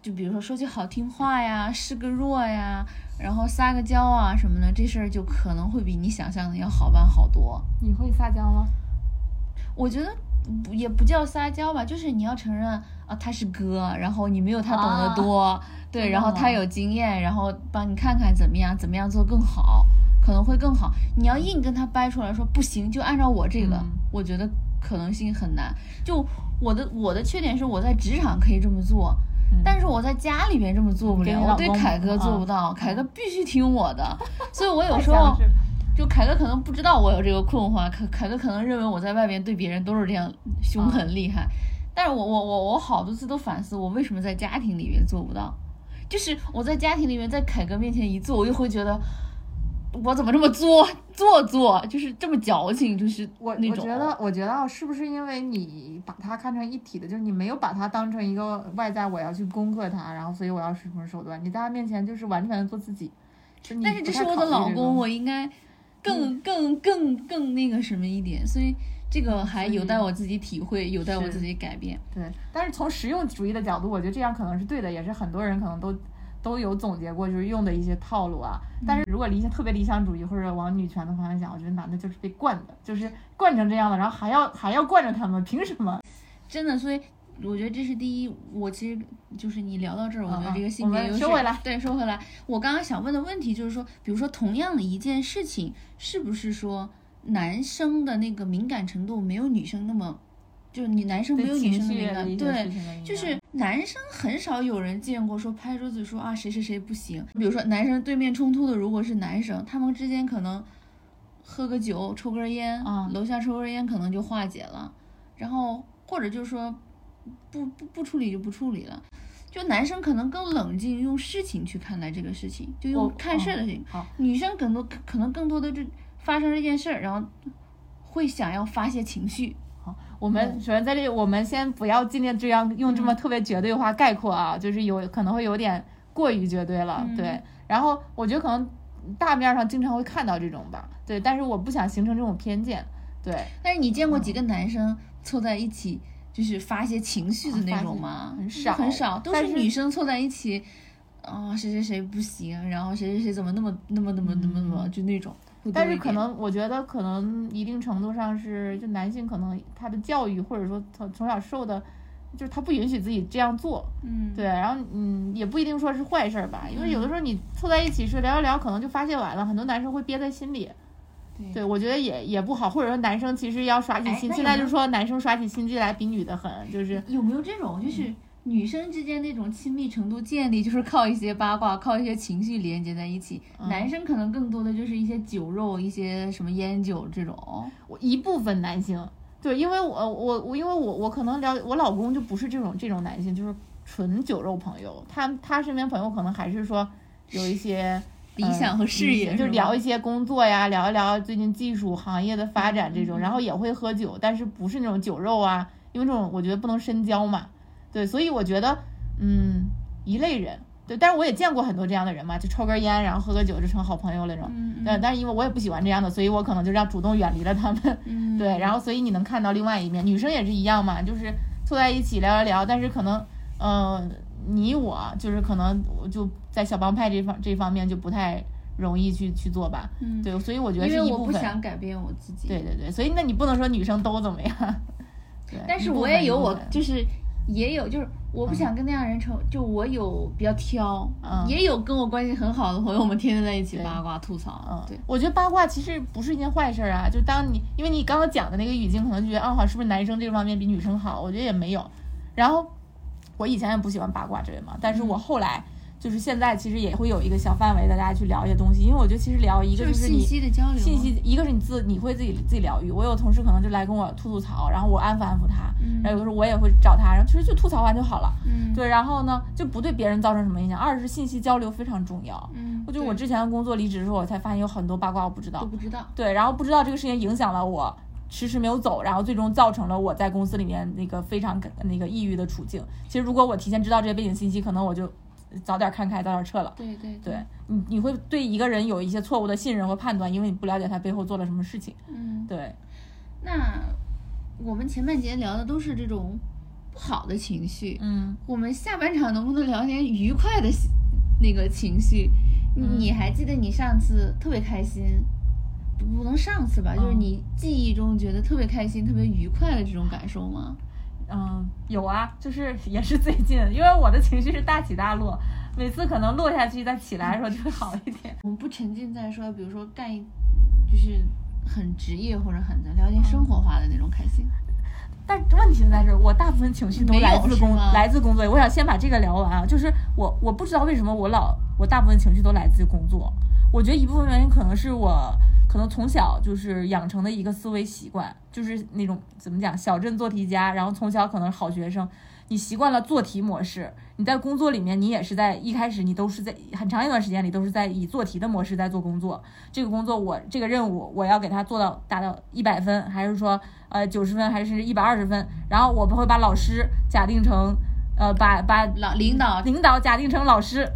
就比如说说句好听话呀，示个弱呀，然后撒个娇啊什么的，这事儿就可能会比你想象的要好办好多。你会撒娇吗？我觉得不也不叫撒娇吧，就是你要承认啊，他是哥，然后你没有他懂得多，对，然后他有经验，然后帮你看看怎么样，怎么样做更好，可能会更好。你要硬跟他掰出来说不行，就按照我这个，嗯我觉得可能性很难。就我的我的缺点是我在职场可以这么做。嗯但是我在家里边这么做不了，我对凯哥做啊不到，凯哥必须听我的，*laughs* 所以我有时候就凯哥可能不知道我有这个困惑，凯凯哥可能认为我在外边对别人都是这样凶狠厉害，但是我我我我好多次都反思，我为什么在家庭里面做不到？就是我在家庭里面，在凯哥面前一做，我就会觉得我怎么这么作做作，就是这么矫情，就是我。我觉得，我觉得啊是不是因为你把它看成一体的，就是你没有把它当成一个外在，我要去攻克它，然后所以我要使什么手段？你在他面前就是完全的做自己。但是这是我的老公，我应该更更更更那个什么一点，所以这个还有待我自己体会，有待我自己改变。对，但是从实用主义的角度，我觉得这样可能是对的，也是很多人可能都都有总结过，就是用的一些套路啊。但是如果理想特别理想主义或者往女权的方向想，我觉得男的就是被惯的，就是惯成这样的，然后还要还要惯着他们，凭什么？真的，所以我觉得这是第一。我其实就是你聊到这儿，我觉得这个嗯性别优势。收回来对，收回来。我刚刚想问的问题就是说，比如说同样的一件事情，是不是说男生的那个敏感程度没有女生那么，就是你男生没有女生的敏感，的一些对就是男生很少有人见过说拍桌子说啊谁谁谁不行。比如说男生对面冲突的如果是男生，他们之间可能喝个酒、抽根烟，啊楼下抽根烟可能就化解了。然后或者就是说不不不处理就不处理了。就男生可能更冷静，用事情去看待这个事情，就用看事儿的事情。好女生更多可能更多的就发生这件事儿，然后会想要发泄情绪。我们首先在这里，我们先不要尽量这样用这么特别绝对化概括啊，就是有可能会有点过于绝对了，嗯对。然后我觉得可能大面上经常会看到这种吧，对。但是我不想形成这种偏见，对。但是你见过几个男生凑在一起就是发泄情绪的那种吗？很少很少，都但是是女生凑在一起，啊、谁谁谁不行，然后谁谁谁怎么那么那么那么那么那么，就那种。但是可能我觉得可能一定程度上是，就男性可能他的教育或者说从从小受的，就是他不允许自己这样做，嗯，对，然后嗯，也不一定说是坏事儿吧，因为有的时候你凑在一起是聊一聊，可能就发泄完了，很多男生会憋在心里。对。对，我觉得也也不好，或者说男生其实要耍起心，现在就是说男生耍起心机来比女的狠，就是有没有这种就是？女生之间那种亲密程度建立，就是靠一些八卦，靠一些情绪连接在一起。嗯男生可能更多的就是一些酒肉，一些什么烟酒这种。我一部分男性，对，因为我我我因为我我可能了我老公就不是这种这种男性，就是纯酒肉朋友，他他身边朋友可能还是说有一些。理想和事业嗯就是聊一些工作呀，聊一聊最近技术行业的发展这种，嗯然后也会喝酒，但是不是那种酒肉啊，因为这种我觉得不能深交嘛，对，所以我觉得，嗯，一类人，对，但是我也见过很多这样的人嘛，就抽根烟，然后喝个酒就成好朋友了那种，嗯。但但是因为我也不喜欢这样的，所以我可能就让主动远离了他们，嗯，对，然后所以你能看到另外一面，女生也是一样嘛，就是凑在一起聊聊聊，但是可能，呃，你我就是可能我就在小帮派这方这方面就不太容易去去做吧，嗯，对，所以我觉得因为我不是一部分，想改变我自己。对对对，所以那你不能说女生都怎么样，*laughs* 对，但是我也有我就是也有就是我不想跟那样人成，就我有比较挑，嗯也有跟我关系很好的朋友，我们天天在一起八卦吐槽。嗯，对，我觉得八卦其实不是一件坏事儿啊。就当你因为你刚刚讲的那个语境，可能就觉得啊，好是不是男生这方面比女生好？我觉得也没有。然后我以前也不喜欢八卦之类嘛，但是我后来就是现在其实也会有一个小范围的大家去聊一些东西，因为我觉得其实聊一个就是你息的交流，信息，一个是你自你会自己自己疗愈。我有同事可能就来跟我吐吐槽，然后我安抚安抚他，嗯，然后有的时候我也会找他，然后其实就吐槽完就好了。嗯，对，然后呢就不对别人造成什么影响。二是信息交流非常重要。嗯，我觉得我之前的工作离职的时候，我才发现有很多八卦我不知道。都不知道。对，然后不知道这个事情影响了我，迟迟没有走，然后最终造成了我在公司里面那个非常那个抑郁的处境。其实如果我提前知道这些背景信息，可能我就早点看开，早点撤了。对对对，你，你会对一个人有一些错误的信任和判断，因为你不了解他背后做了什么事情。嗯，对，那我们前半节聊的都是这种不好的情绪，嗯，我们下半场能不能聊点愉快的那个情绪？嗯你还记得你上次特别开心？不不能上次吧，就是嗯你记忆中觉得特别开心、特别愉快的这种感受吗？嗯，有啊，就是也是最近，因为我的情绪是大起大落，每次可能落下去再起来的时候就会好一点。我们不沉浸在说，比如说干一就是很职业或者很聊点生活化的那种开心。但问题就在这儿，我大部分情绪都来自工来自工作。我想先把这个聊完啊，就是我我不知道为什么我老我大部分情绪都来自工作。我觉得一部分原因可能是我可能从小就是养成的一个思维习惯，就是那种怎么讲小镇做题家，然后从小可能是好学生，你习惯了做题模式，你在工作里面你也是在一开始你都是在很长一段时间里都是在以做题的模式在做工作。这个工作我这个任务我要给他做到达到一百分，还是说呃九十分，还是一百二十分？然后我们会把老师假定成呃把把老领导领导假定成老师。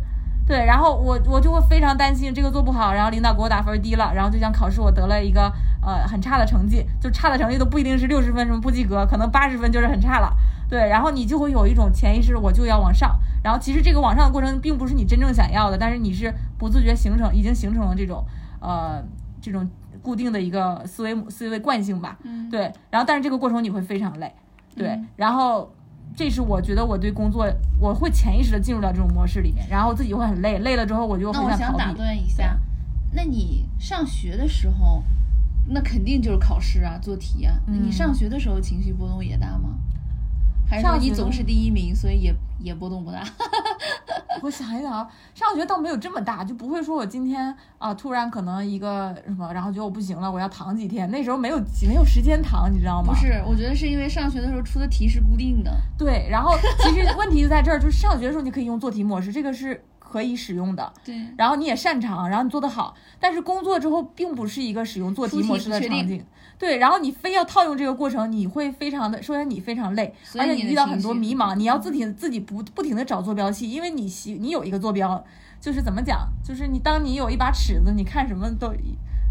对，然后我我就会非常担心这个做不好，然后领导给我打分低了，然后就像考试我得了一个呃很差的成绩，就差的成绩都不一定是六十分什么不及格，可能八十分就是很差了。对，然后你就会有一种潜意识，我就要往上。然后其实这个往上的过程并不是你真正想要的，但是你是不自觉形成，已经形成了这种呃这种固定的一个思维思维惯性吧。嗯，对，然后但是这个过程你会非常累，对，嗯然后这是我觉得我对工作我会潜意识的进入到这种模式里面，然后自己会很累，累了之后我就那我想打很逃避。断一下，那你上学的时候，那肯定就是考试啊，做题啊。那你嗯上学的时候情绪波动也大吗？还是说上学你总是第一名，所以也也波动不大？*laughs* 我想一想啊，上学倒没有这么大，就不会说我今天啊突然可能一个什么，然后觉得我不行了，我要躺几天。那时候没有没有时间躺，你知道吗？不是，我觉得是因为上学的时候出的题是固定的。对，然后其实问题就在这儿，就是上学的时候你可以用做题模式，这个是可以使用的。对，然后你也擅长，然后你做得好，但是工作之后并不是一个使用做题模式的场景。对，然后你非要套用这个过程，你会非常的，首先你非常累，而且你遇到很多迷茫，你要自己自己不不停的找坐标系，因为你习你有一个坐标，就是怎么讲，就是你当你有一把尺子，你看什么都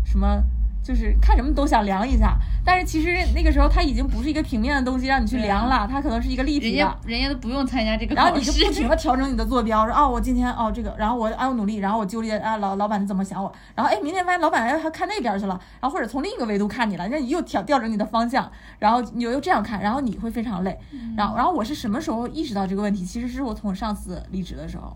什么。就是看什么都想量一下，但是其实那个时候它已经不是一个平面的东西让你去量了，它可能是一个立体的。家人家都不用参加这个然后你就不，停的调整你的坐标，说哦，我今天哦这个，然后我啊我努力，然后我纠结啊老老板怎么想我，然后哎明天发现老板哎他看那边去了，然后或者从另一个维度看你了，那你又调调整你的方向，然后你又这样看，然后你会非常累，然后然后我是什么时候意识到这个问题？其实是我从上次离职的时候，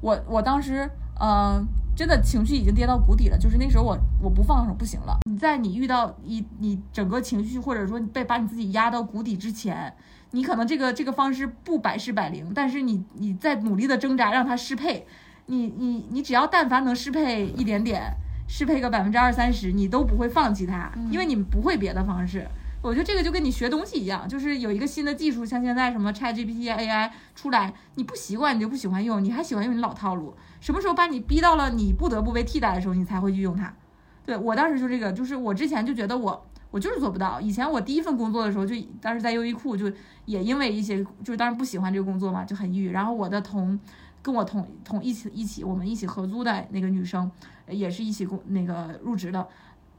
我我当时呃真的情绪已经跌到谷底了，就是那时候我我不放手不行了。你在你遇到一你整个情绪或者说你被把你自己压到谷底之前，你可能这个这个方式不百试百灵，但是你你在努力的挣扎让它适配，你你你只要但凡能适配一点点，适配个百分之二三十，你都不会放弃它，因为你不会别的方式。我觉得这个就跟你学东西一样，就是有一个新的技术，像现在什么 ChatGPT、AI 出来，你不习惯你就不喜欢用，你还喜欢用你老套路。什么时候把你逼到了你不得不被替代的时候，你才会去用它。对我当时就这个，就是我之前就觉得我我就是做不到。以前我第一份工作的时候，就当时在优衣库，就也因为一些，就是当时不喜欢这个工作嘛，就很抑郁。然后我的同跟我同同一起一起我们一起合租的那个女生，也是一起工那个入职的。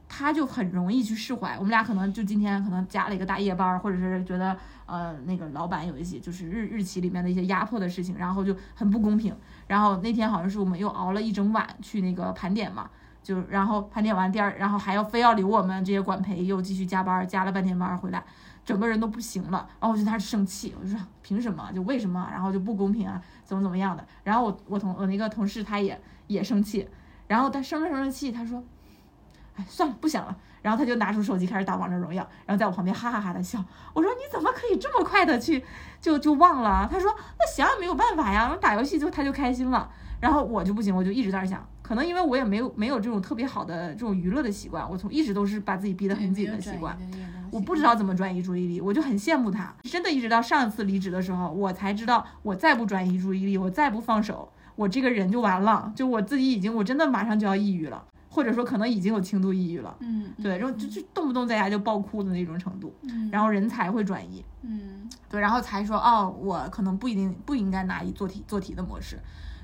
他就很容易去释怀，我们俩可能就今天可能加了一个大夜班儿，或者是觉得呃那个老板有一些就是日日企里面的一些压迫的事情，然后就很不公平。然后那天好像是我们又熬了一整晚去那个盘点嘛，就然后盘点完第二，然后还要非要留我们这些管培，又继续加班，加了半天班回来，整个人都不行了。然后我就在那儿生气，我就说凭什么？就为什么？然后就不公平啊，怎么怎么样的。然后我我同我那个同事他也也生气，然后他生着生着气，他说，哎算了不想了。然后他就拿出手机开始打王者荣耀，然后在我旁边哈哈哈的笑。我说你怎么可以这么快的去就就忘了？他说那想也没有办法呀，打游戏就他就开心了。然后我就不行，我就一直在那儿想，可能因为我也没有没有这种特别好的这种娱乐的习惯，我从一直都是把自己逼得很紧的习惯。我不知道怎么转移注意力，我就很羡慕他。真的，一直到上一次离职的时候，我才知道，我再不转移注意力，我再不放手，我这个人就完了。就我自己已经，我真的马上就要抑郁了，或者说可能已经有轻度抑郁了。嗯，对，然后就就动不动在家就爆哭的那种程度，嗯，然后人才会转移。嗯对，然后才说哦，我可能不一定不应该拿一做题做题的模式，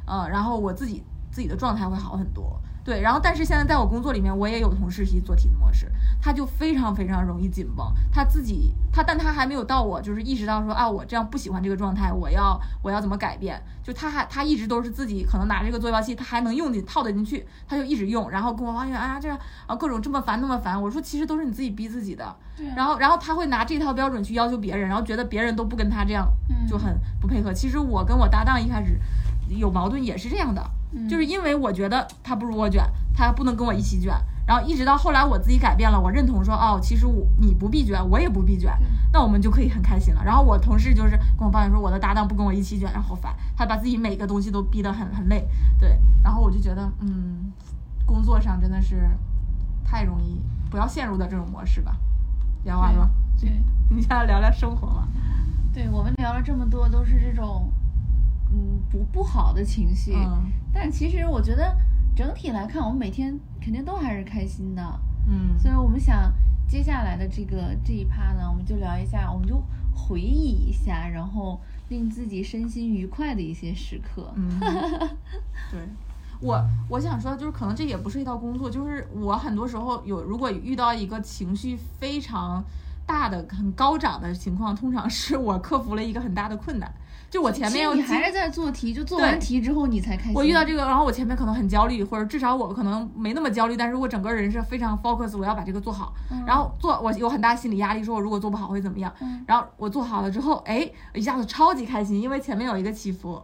呃，然后我自己自己的状态会好很多。对，然后但是现在在我工作里面，我也有同事是做题的模式，他就非常非常容易紧绷，他自己他但他还没有到我就是意识到说啊，我这样不喜欢这个状态，我要我要怎么改变？就他还他一直都是自己可能拿这个坐标系，他还能用进套得进去，他就一直用，然后跟我抱怨啊这样啊各种这么烦那么烦，我说其实都是你自己逼自己的，对啊然后然后他会拿这套标准去要求别人，然后觉得别人都不跟他这样嗯就很不配合。其实我跟我搭档一开始有矛盾也是这样的，嗯就是因为我觉得他不如我卷，他不能跟我一起卷。然后一直到后来我自己改变了，我认同说哦，其实我你不必卷，我也不必卷，那我们就可以很开心了。然后我同事就是跟我抱怨说我的搭档不跟我一起卷，然后好烦，他把自己每个东西都逼得很很累，对。然后我就觉得嗯，工作上真的是太容易，不要陷入到这种模式吧。聊完了，对 *laughs* 你想要聊聊生活吗？对，我们聊了这么多，都是这种嗯不不好的情绪，嗯但其实我觉得整体来看，我们每天肯定都还是开心的。嗯所以我们想接下来的这个这一趴呢，我们就聊一下，我们就回忆一下，然后令自己身心愉快的一些时刻。嗯，对。我我想说，就是可能这也不是一道工作，就是我很多时候有，如果遇到一个情绪非常大的、很高涨的情况，通常是我克服了一个很大的困难。就我前面你还是在做题，就做完题之后你才开心。我遇到这个，然后我前面可能很焦虑，或者至少我可能没那么焦虑，但是我整个人是非常 focus，我要把这个做好。然后做我有很大心理压力，说我如果做不好会怎么样。然后我做好了之后，哎，一下子超级开心，因为前面有一个起伏。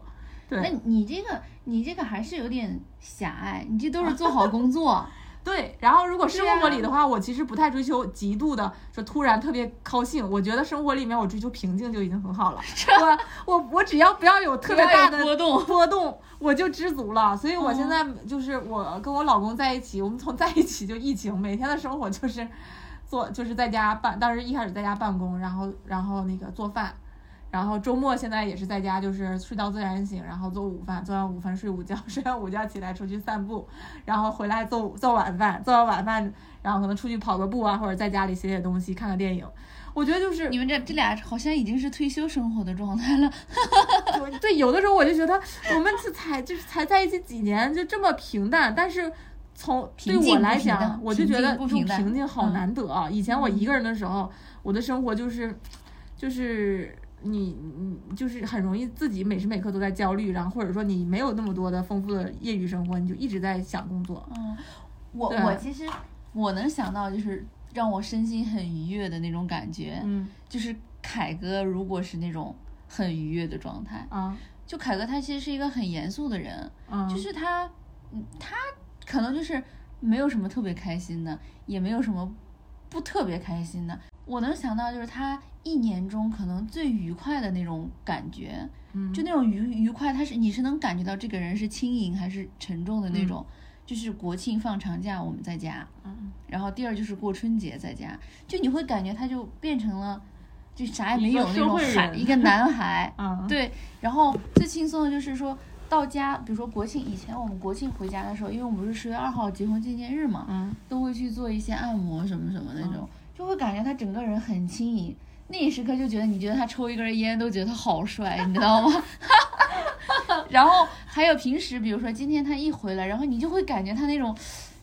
对，那你这个你这个还是有点狭隘，你这都是做好工作。对，然后如果生活里的话，我其实不太追求极度的说突然特别高兴。我觉得生活里面我追求平静就已经很好了。我我我只要不要有特别大的波动波动，我就知足了。所以我现在就是我跟我老公在一起，我们从在一起就疫情，每天的生活就是做就是在家办，当时一开始在家办公，然后然后那个做饭。然后周末现在也是在家，就是睡到自然醒，然后做午饭，做完午饭睡午觉，*laughs* 睡完午觉起来出去散步，然后回来做做晚饭，做完晚饭，然后可能出去跑个步啊，或者在家里写写东西，看个电影。我觉得就是你们这这俩好像已经是退休生活的状态了。*laughs* 对，有的时候我就觉得我们这才就是才在一起几年，就这么平淡，但是从对我来讲，我就觉得这种平静好难得啊。以前我一个人的时候，我的生活就是就是。你你就是很容易自己每时每刻都在焦虑，然后或者说你没有那么多的丰富的业余生活，你就一直在想工作。嗯，我我其实我能想到就是让我身心很愉悦的那种感觉，嗯，就是凯哥如果是那种很愉悦的状态，啊，就凯哥他其实是一个很严肃的人，嗯，就是他，嗯，他可能就是没有什么特别开心的，也没有什么不特别开心的。我能想到就是他。一年中可能最愉快的那种感觉，嗯，就那种愉愉快，他是你是能感觉到这个人是轻盈还是沉重的那种。就是国庆放长假我们在家，嗯，然后第二就是过春节在家，就你会感觉他就变成了就啥也没有那种孩一个男孩，*laughs* 嗯，对。然后最轻松的就是说到家，比如说国庆以前我们国庆回家的时候，因为我们不是十月二号结婚纪念日嘛，嗯，都会去做一些按摩什么什么那种，就会感觉他整个人很轻盈。那一时刻就觉得，你觉得他抽一根烟都觉得他好帅，你知道吗？*laughs* 然后还有平时，比如说今天他一回来，然后你就会感觉他那种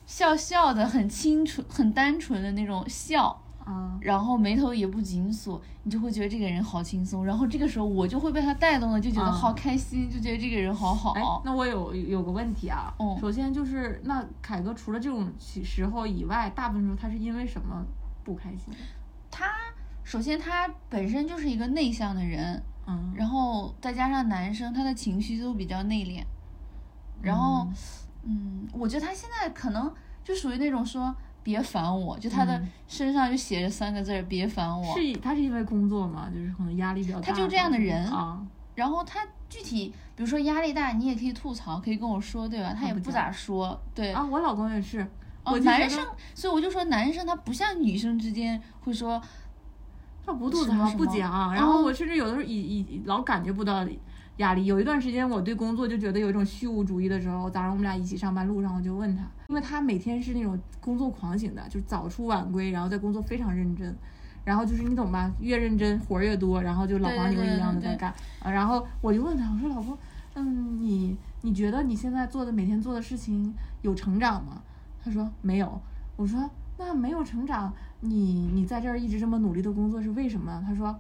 笑笑的很清纯、很单纯的那种笑，啊，然后眉头也不紧锁，你就会觉得这个人好轻松。然后这个时候我就会被他带动了，就觉得好开心，就觉得这个人好好。那我有有个问题啊，嗯，首先就是那凯哥除了这种时候以外，大部分时候他是因为什么不开心？他。首先，他本身就是一个内向的人，嗯，然后再加上男生，他的情绪都比较内敛，然后，嗯，我觉得他现在可能就属于那种说别烦我，就他的身上就写着三个字儿别烦我。是，他是因为工作嘛，就是可能压力比较大。他就这样的人啊。然后他具体，比如说压力大，你也可以吐槽，可以跟我说，对吧？他也不咋说，对。啊，我老公也是。哦，男生，所以我就说男生他不像女生之间会说。他不吐槽不讲，然后我甚至有的时候以以老感觉不到压力。有一段时间我对工作就觉得有一种虚无主义的时候，早上我们俩一起上班路上，我就问他，因为他每天是那种工作狂型的，就是早出晚归，然后在工作非常认真，然后就是你懂吧，越认真活越多，然后就老黄牛一样的在干啊。然后我就问他，我说老公，嗯，你你觉得你现在做的每天做的事情有成长吗？他说没有。我说那没有成长。你你在这儿一直这么努力的工作是为什么？他说，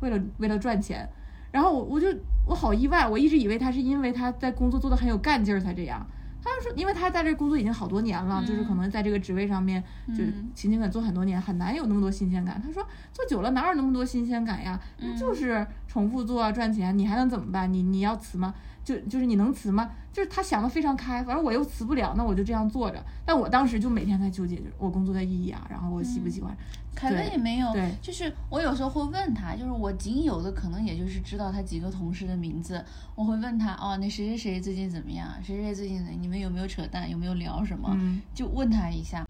为了为了赚钱。然后我我就我好意外，我一直以为他是因为他在工作做的很有干劲儿才这样。他就说，因为他在这工作已经好多年了，就是可能在这个职位上面就是勤勤恳做很多年，很难有那么多新鲜感。他说做久了哪有那么多新鲜感呀？就是重复做赚钱，你还能怎么办？你你要辞吗？就就是你能辞吗？就是他想的非常开，反正我又辞不了，那我就这样坐着。但我当时就每天在纠结，就是我工作的意义啊，然后我喜不喜欢。凯文也没有，对，就是我有时候会问他，就是我仅有的可能也就是知道他几个同事的名字，我会问他，哦，那谁谁谁最近怎么样？谁谁最近你们有没有扯淡？有没有聊什么？就问他一下。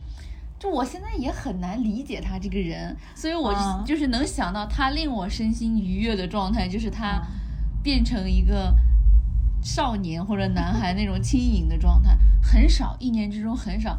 就我现在也很难理解他这个人，所以我就是能想到他令我身心愉悦的状态，就是他变成一个。少年或者男孩那种轻盈的状态 *laughs* 很少，一年之中很少，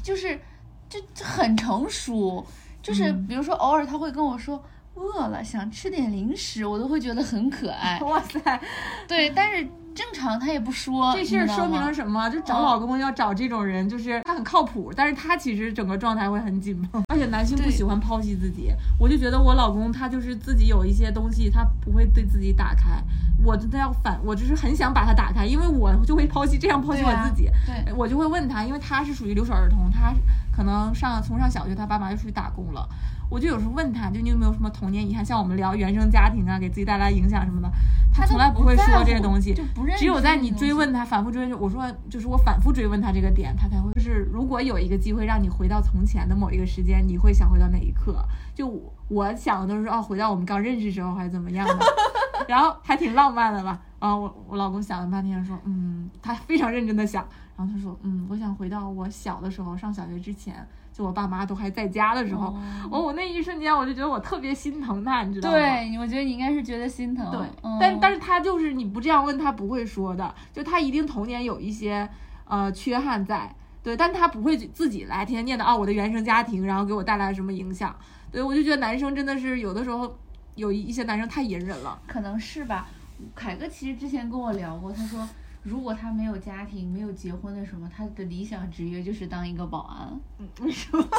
就是就很成熟，就是比如说偶尔他会跟我说饿了想吃点零食，我都会觉得很可爱。*laughs* 哇塞，对，但是正常他也不说。这事儿说明了？什么？就找老公要找这种人，就是他很靠谱，但是他其实整个状态会很紧绷，*laughs* 而且男性不喜欢剖析自己。我就觉得我老公他就是自己有一些东西，他不会对自己打开，我真的要反，我就是很想把他打开，因为我就会剖析这样剖析我自己。对，我就会问他，因为他是属于留守儿童，他可能上从上小学，他爸妈就出去打工了。我就有时候问他，就你有没有什么童年遗憾？像我们聊原生家庭啊，给自己带来影响什么的，他从来不会说这些东西。就不认识只有在你追问他，反复追问，我说就是我反复追问他这个点，他才会就是如果有一个机会让你回到从前的某一个时间，你会想回到哪一刻？就我我想的都是哦，回到我们刚认识时候还是怎么样的，*laughs* 然后还挺浪漫的吧。然后我我老公想了半天说，嗯，他非常认真的想，然后他说，嗯，我想回到我小的时候，上小学之前，就我爸妈都还在家的时候。哦，我那一瞬间我就觉得我特别心疼他，你知道吗？对，我觉得你应该是觉得心疼。对，嗯、但但是他就是你不这样问他不会说的，就他一定童年有一些呃缺憾在，对，但他不会自己来天天念叨啊我的原生家庭，然后给我带来什么影响，对我就觉得男生真的是有的时候有一一些男生太隐忍了，可能是吧。凯哥其实之前跟我聊过，他说如果他没有家庭、没有结婚的什么，他的理想职业就是当一个保安。嗯为什么？*laughs*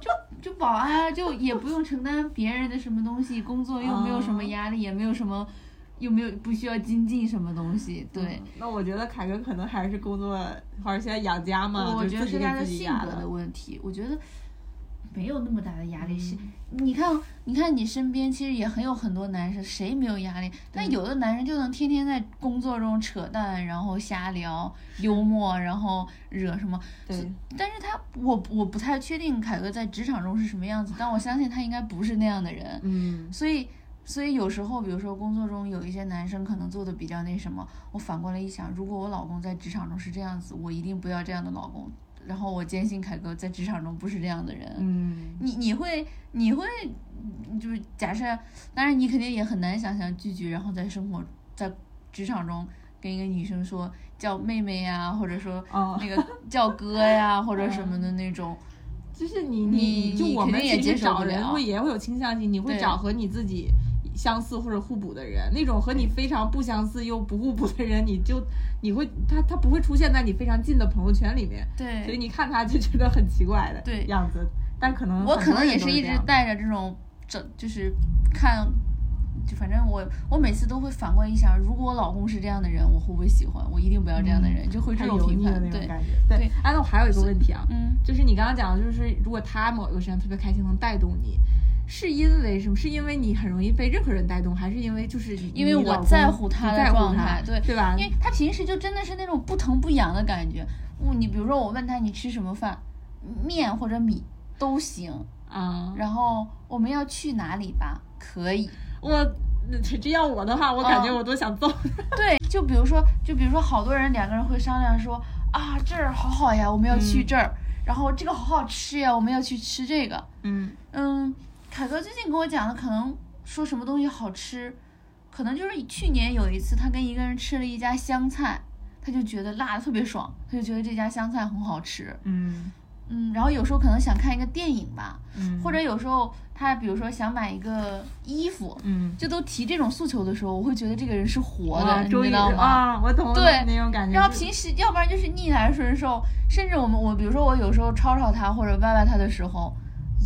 就就保安啊就也不用承担别人的什么东西，工作又没有什么压力，也没有什么，又没有不需要精进什么东西。对，嗯那我觉得凯哥可能还是工作，或者现在养家嘛，我觉得是他的性格的问题。我觉得没有那么大的压力。嗯是，你看，你看你身边其实也很有很多男生，谁没有压力？但有的男生就能天天在工作中扯淡，然后瞎聊、幽默，然后惹什么。对，但是他，我我不太确定凯哥在职场中是什么样子，但我相信他应该不是那样的人。嗯所以，所以有时候，比如说工作中有一些男生可能做的比较那什么，我反过来一想，如果我老公在职场中是这样子，我一定不要这样的老公。然后我坚信凯哥在职场中不是这样的人。嗯你你会你会嗯就是假设，当然你肯定也很难想象拒绝，然后在生活在职场中跟一个女生说叫妹妹呀，或者说哦，那个叫哥呀，或者什么的那种。就是你你就我们其实找接受不了人会也会有倾向性，你会找和你自己相似或者互补的人，那种和你非常不相似又不互补的人，你就你会他他不会出现在你非常近的朋友圈里面，对所以，你看他就觉得很奇怪的对样子，但可能我可能也是一直带着这种整就是看。就反正我，我每次都会反过来一下，如果我老公是这样的人，我会不会喜欢？我一定不要这样的人，就会这太种评判。油腻的那种对，感觉。对对，哎，那我还有一个问题啊，嗯，就是你刚刚讲的，就是如果他某一个事情特别开心，能带动你，是因为什么？是因为你很容易被任何人带动，还是因为就是因为我在乎他的状态，对，对吧？因为他平时就真的是那种不疼不痒的感觉。嗯，你比如说我问他你吃什么饭，面或者米都行。啊，然后我们要去哪里吧？可以。我这这要我的话，我感觉嗯我都想揍。对，就比如说，就比如说，好多人两个人会商量说啊，这儿好好呀，我们要去嗯这儿。然后这个好好吃呀，我们要去吃这个。嗯嗯，凯哥最近跟我讲的，可能说什么东西好吃，可能就是去年有一次他跟一个人吃了一家湘菜，他就觉得辣的特别爽，他就觉得这家湘菜很好吃。嗯嗯，然后有时候可能想看一个电影吧，嗯，或者有时候他比如说想买一个衣服，嗯，就都提这种诉求的时候，我会觉得这个人是活的，你知道吗？啊，我懂，我懂对那种感觉。然后平时要不然就是逆来顺受，甚至我们我比如说我有时候吵吵他或者歪歪他的时候，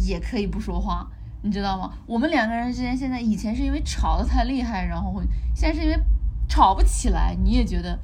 也可以不说话，你知道吗？我们两个人之间现在以前是因为吵得太厉害，然后会现在是因为吵不起来，你也觉得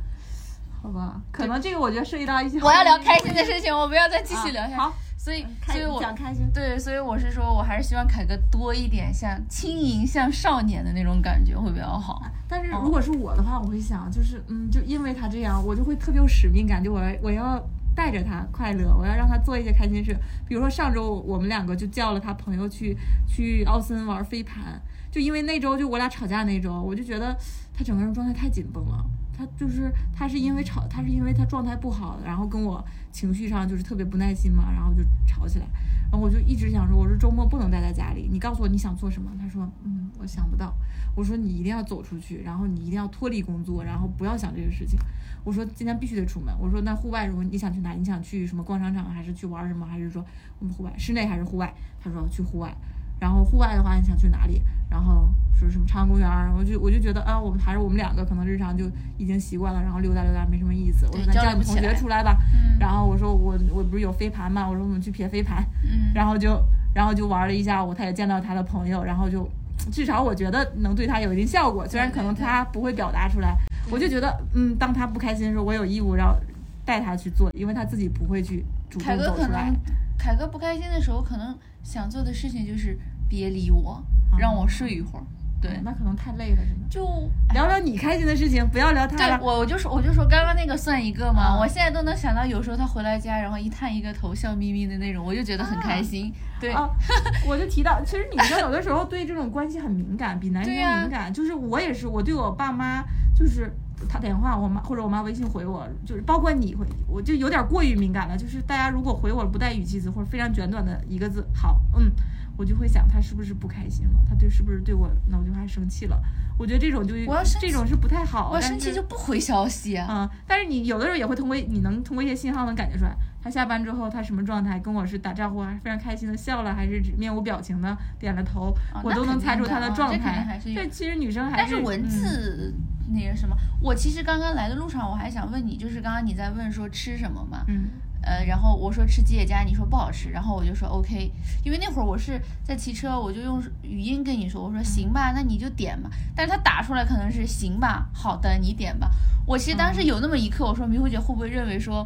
好吧，可能这个我觉得涉及到一些。我要聊开心的事情，我不要再继续聊下去。啊好，所以开所以我讲开心。对，所以我是说，我还是希望凯哥多一点像轻盈、像少年的那种感觉会比较好。但是哦如果是我的话，我会想，就是嗯，就因为他这样，我就会特别有使命感，就我要我要带着他快乐，我要让他做一些开心事。比如说上周我们两个就叫了他朋友去去奥森玩飞盘，就因为那周就我俩吵架那周，我就觉得他整个人状态太紧绷了。他就是他是因为吵，他是因为他状态不好，然后跟我情绪上就是特别不耐心嘛，然后就吵起来。然后我就一直想说，我说周末不能待在家里，你告诉我你想做什么。他说，嗯，我想不到。我说你一定要走出去，然后你一定要脱离工作，然后不要想这个事情。我说今天必须得出门。我说那户外如果你想去哪？你想去什么逛商场，还是去玩什么？还是说我们户外室内还是户外？他说去户外。然后户外的话，你想去哪里？然后说什么长安公园儿，我就我就觉得啊，我们还是我们两个可能日常就已经习惯了，然后溜达溜达没什么意思。我说那叫你同学出来吧，嗯然后我说我我不是有飞盘嘛，我说我们去撇飞盘，嗯，然后就然后就玩了一下午，他也见到他的朋友，然后就至少我觉得能对他有一定效果，虽然可能他不会表达出来，我就觉得嗯，当他不开心的时候，我有义务要带他去做，因为他自己不会去主凯哥可动走出来能。凯哥不开心的时候，可能想做的事情就是别理我，让我睡一会儿。对，那可能太累了，真的。就聊聊你开心的事情，不要聊他了。对我我就说我就说刚刚那个算一个嘛，啊我现在都能想到有时候他回来家，然后一探一个头，笑眯眯的那种，我就觉得很开心。对，啊，*laughs* 我就提到，其实女生有的时候对这种关系很敏感，比男生敏感。就是我也是，我对我爸妈就是他打电话，我妈或者我妈微信回我，就是包括你回，我就有点过于敏感了。就是大家如果回我不带语气词或者非常简短的一个字，好，嗯，我就会想他是不是不开心了，他对是不是对我，那我就还生气了。我觉得这种就我要生气这种是不太好。我要生气就不回消息啊。嗯，但是你有的时候也会通过，你能通过一些信号能感觉出来，他下班之后他什么状态，跟我是打招呼还是，非常开心的笑了，还是面无表情的点了头，我都能猜出他的状态还是。有对，其实女生还是但是文嗯字那个什么，我其实刚刚来的路上，我还想问你，就是刚刚你在问说吃什么嘛，嗯呃，然后我说吃吉野家，你说不好吃，然后我就说 OK，因为那会儿我是在骑车，我就用语音跟你说，我说行吧，那你就点吧，但是他打出来可能是行吧，好的，你点吧。我其实当时有那么一刻，我说迷糊姐会不会认为说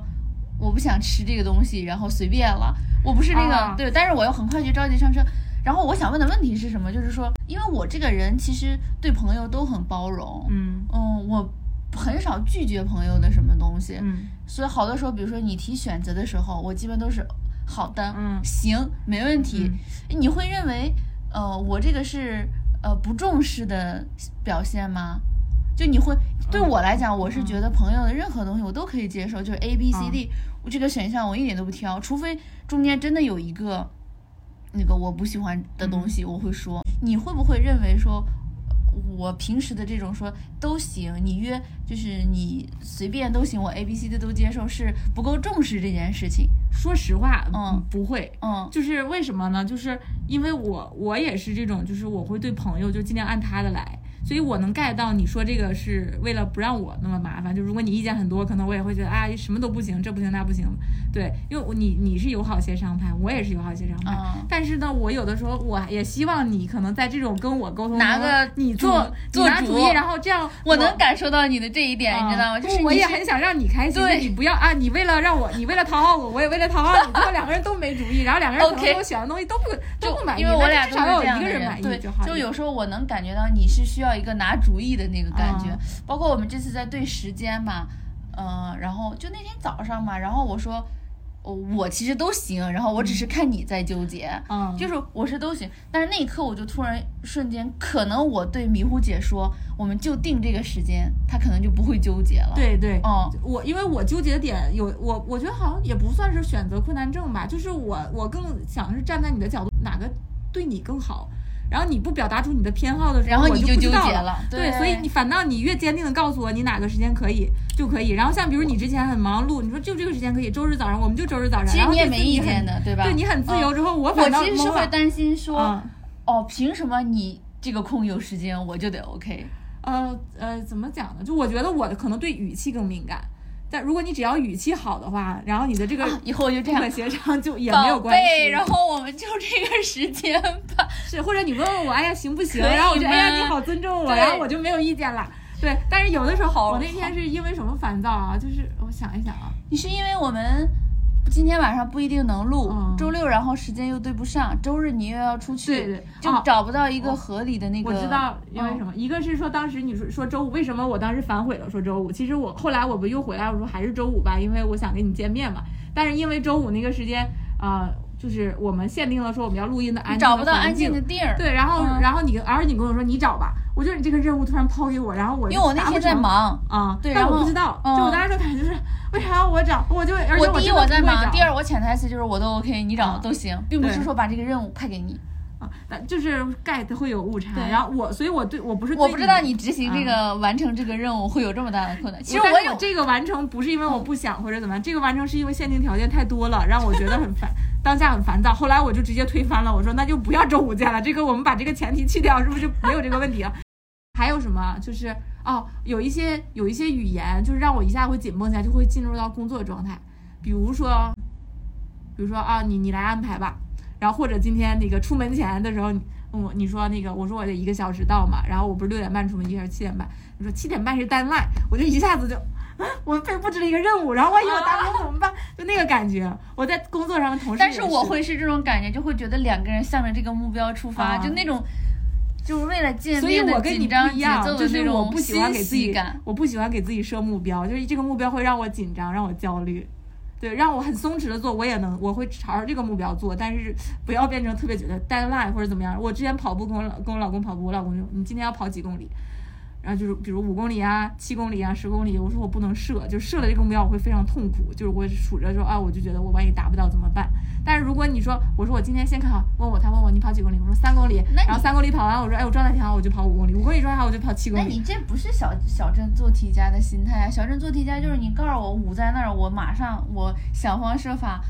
我不想吃这个东西，然后随便了，我不是那个、啊。对，但是我又很快就着急上车。然后我想问的问题是什么？就是说，因为我这个人其实对朋友都很包容，嗯。嗯，我很少拒绝朋友的什么东西，嗯所以好多时候，比如说你提选择的时候，我基本都是好的，嗯行，没问题。你会认为，呃，我这个是呃不重视的表现吗？就你会对我来讲，我是觉得朋友的任何东西我都可以接受，就是 A B C D，、我这个选项我一点都不挑，除非中间真的有一个那个我不喜欢的东西，我会说。你会不会认为说？我平时的这种说都行，你约就是你随便都行，我 A B C D 都接受，是不够重视这件事情。说实话，嗯不会。嗯就是为什么呢？就是因为我我也是这种，就是我会对朋友就尽量按他的来，所以我能 get 到你说这个是为了不让我那么麻烦。就如果你意见很多，可能我也会觉得啊什么都不行，这不行那不行。对，因为我你你是友好协商派，我也是友好协商派。嗯，但是呢，我有的时候我也希望你可能在这种跟我沟通中，拿个你做做主你拿主意，然后这样我能感受到你的这一点，啊你知道吗？就是不我也很想让你开心，对你不要啊！你为了让我，你为了讨好我，我也为了讨好你，最后两个人都没主意，然后两个人可能我选的东西都不都不满意，因为我俩至少要有一个人满意，就好。就有时候我能感觉到你是需要一个拿主意的那个感觉，啊包括我们这次在对时间嘛，嗯、然后就那天早上嘛，然后我说。哦我其实都行，然后我只是看你在纠结，嗯，就是我是都行，但是那一刻我就突然瞬间，可能我对迷糊姐说，我们就定这个时间，她可能就不会纠结了。，对对，嗯，我因为我纠结的点有我，我觉得好像也不算是选择困难症吧，就是我我更想是站在你的角度，哪个对你更好。然后你不表达出你的偏好的时候，然后你我就就纠结了。了对，对所以你反倒你越坚定的告诉我你哪个时间可以就可以。然后像比如你之前很忙碌，你说就这个时间可以，周日早上我们就周日早上。其实然后你也没意见的，对吧？对你很自由之后，我我反倒其实是会担心说，嗯哦，凭什么你这个空有时间我就得 OK？呃呃，怎么讲呢？就我觉得我可能对语气更敏感，但如果你只要语气好的话，然后你的这个啊，以后我就这样。协商就也没有关系。贝，然后我们就这个时间吧。是或者你问问我，哎呀行不行？然后我就哎呀你好尊重我，对然后我就没有意见了。对，但是有的时候好我那天是因为什么烦躁啊？就是我想一想啊，你是因为我们今天晚上不一定能录，嗯周六然后时间又对不上，周日你又要出去，对对哦就找不到一个合理的那个。我知道因为什么，一个是说当时你说说周五，为什么我当时反悔了说周五？其实我后来我不又回来，我说还是周五吧，因为我想跟你见面嘛。但是因为周五那个时间啊、呃就是我们限定了说我们要录音的安静的找不到安静的地儿。对，然后、嗯。然后你跟，而你跟我说你找吧，我觉得你这个任务突然抛给我，然后我因为我那天在忙，啊，但对但我不知道，嗯。就我当时就感觉就是为啥要我找，我就而且我第一我在忙，第二我潜台词就是我都 OK，你找嗯都行，并不是说把这个任务派给你。啊，但就是 get 会有误差，对然后我所以我对我不是我不知道你执行这个完成这个任务会有这么大的困难。其实但是有这个完成不是因为我不想或者怎么样，这个完成是因为限定条件太多了，让我觉得很烦。当下很烦躁。后来我就直接推翻了，我说那就不要周五见了，这个我们把这个前提去掉，是不是就没有这个问题了？*laughs* 还有什么？就是哦，有一些有一些语言，就是让我一下会紧绷起来，就会进入到工作状态。比如说，比如说啊，你你来安排吧。然后或者今天那个出门前的时候，我你说那个，我说我得一个小时到嘛。然后我不是六点半出门，一个小时七点半？你说七点半是 deadline，我就一下子就，*laughs* 我被布置了一个任务，然后万一我达不成怎么办？*laughs* 就那个感觉。我在工作上的同事，但是我会是这种感觉，就会觉得两个人向着这个目标出发，就那种。就是为了见面的紧张节奏就是我不喜欢给自己，我不喜欢给自己设目标，就是这个目标会让我紧张，让我焦虑。对，让我很松弛的做，我也能，我会朝着这个目标做，但是不要变成特别觉得 deadline 或者怎么样。我之前跑步跟我老跟我老公跑步，我老公就你今天要跑几公里？然后就是比如五公里啊、七公里啊、十公里，我说我不能设，就设了这个目标我会非常痛苦，就是我数着说啊，我就觉得我万一达不到怎么办？但是如果你说我说我今天先看好，问我他问我你跑几公里？我说三公里，然后三公里跑完我说哎我状态挺好，我就跑五公里，五公里状态好我就跑七公里。那你这不是小小镇做题家的心态啊？小镇做题家就是你告诉我五在那儿，我马上我想方设法。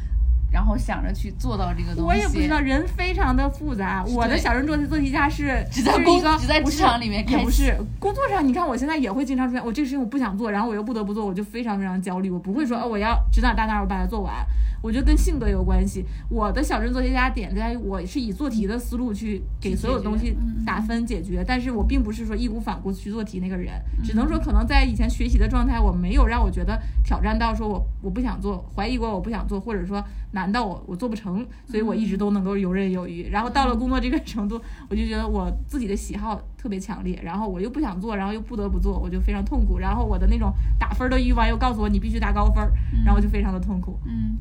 然后想着去做到这个东西，我也不知道，人非常的复杂。我的小镇做题做题家是只在工只在职场里面，也不是工作上。你看我现在也会经常出现，我这个事情我不想做，然后我又不得不做，我就非常非常焦虑。我不会说哦，我要指哪打哪，我把它做完。我觉得跟性格有关系。我的小镇做题家点在于，我是以做题的思路去给所有东西打分解决，但是我并不是说义无反顾去做题那个人。只能说可能在以前学习的状态，我没有让我觉得挑战到说我我不想做，怀疑过我不想做，或者说难到我我做不成，所以我一直都能够游刃有余。然后到了工作这个程度，我就觉得我自己的喜好特别强烈，然后我又不想做，然后又不得不做，我就非常痛苦。然后我的那种打分的欲望又告诉我你必须打高分，然后就非常的痛苦。嗯。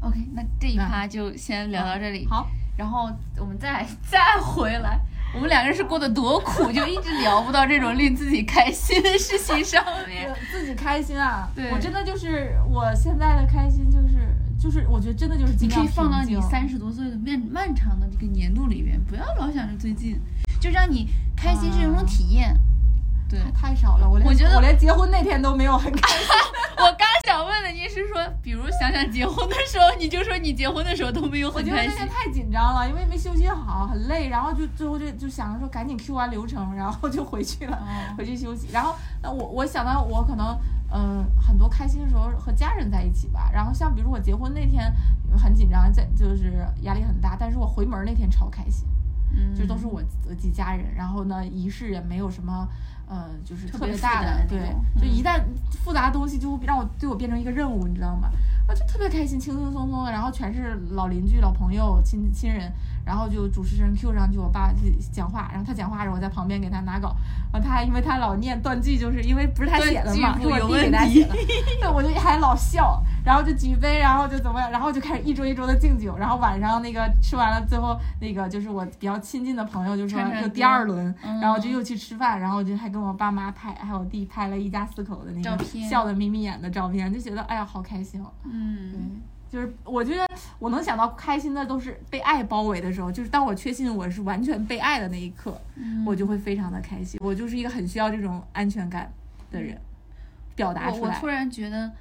OK，那这一趴就先聊到这里。好，然后我们再再回来，我们两个人是过得多苦，就一直聊不到这种令自己开心的事情上面。*laughs* 自己开心啊！对，我真的就是我现在的开心，就是就是我觉得真的就是你可以放到你三十多岁的漫漫长的这个年度里面，不要老想着最近，就让你开心是一种体验。对，太少了，我我觉得我连结婚那天都没有很开心。*laughs* 我刚想问的你是说，比如想想结婚的时候，你就说你结婚的时候都没有很开心。我觉得那天太紧张了，因为没休息好，很累，然后就最后就就想着说赶紧 Q 完流程，然后就回去了，回去休息。然后那我我想到我可能嗯很多开心的时候和家人在一起吧。然后像比如我结婚那天很紧张，在就是压力很大，但是我回门那天超开心，嗯，就都是我自己家人，然后呢仪式也没有什么。嗯，就是特别大的，对，就一旦复杂的东西就会让我对我变成一个任务，你知道吗？我就特别开心，轻轻松松的，然后全是老邻居、老朋友、亲亲人，然后就主持人 Q 上去，我爸讲话，然后他讲话的时候我在旁边给他拿稿，然后他还因为他老念断句，就是因为不是他写的嘛，是我弟给他写的，对，我就还老笑，然后就举杯，然后就怎么样，然后就开始一桌一桌的敬酒，然后晚上那个吃完了，最后那个就是我比较亲近的朋友就说就第二轮，然后就又去吃饭，然后就还跟我爸妈拍，还有我弟拍了一家四口的那个笑的眯眯眼的照片，就觉得哎呀好开心哦。嗯，对，就是我觉得我能想到开心的都是被爱包围的时候，就是当我确信我是完全被爱的那一刻，我就会非常的开心。我就是一个很需要这种安全感的人，表达出来。我突然觉得，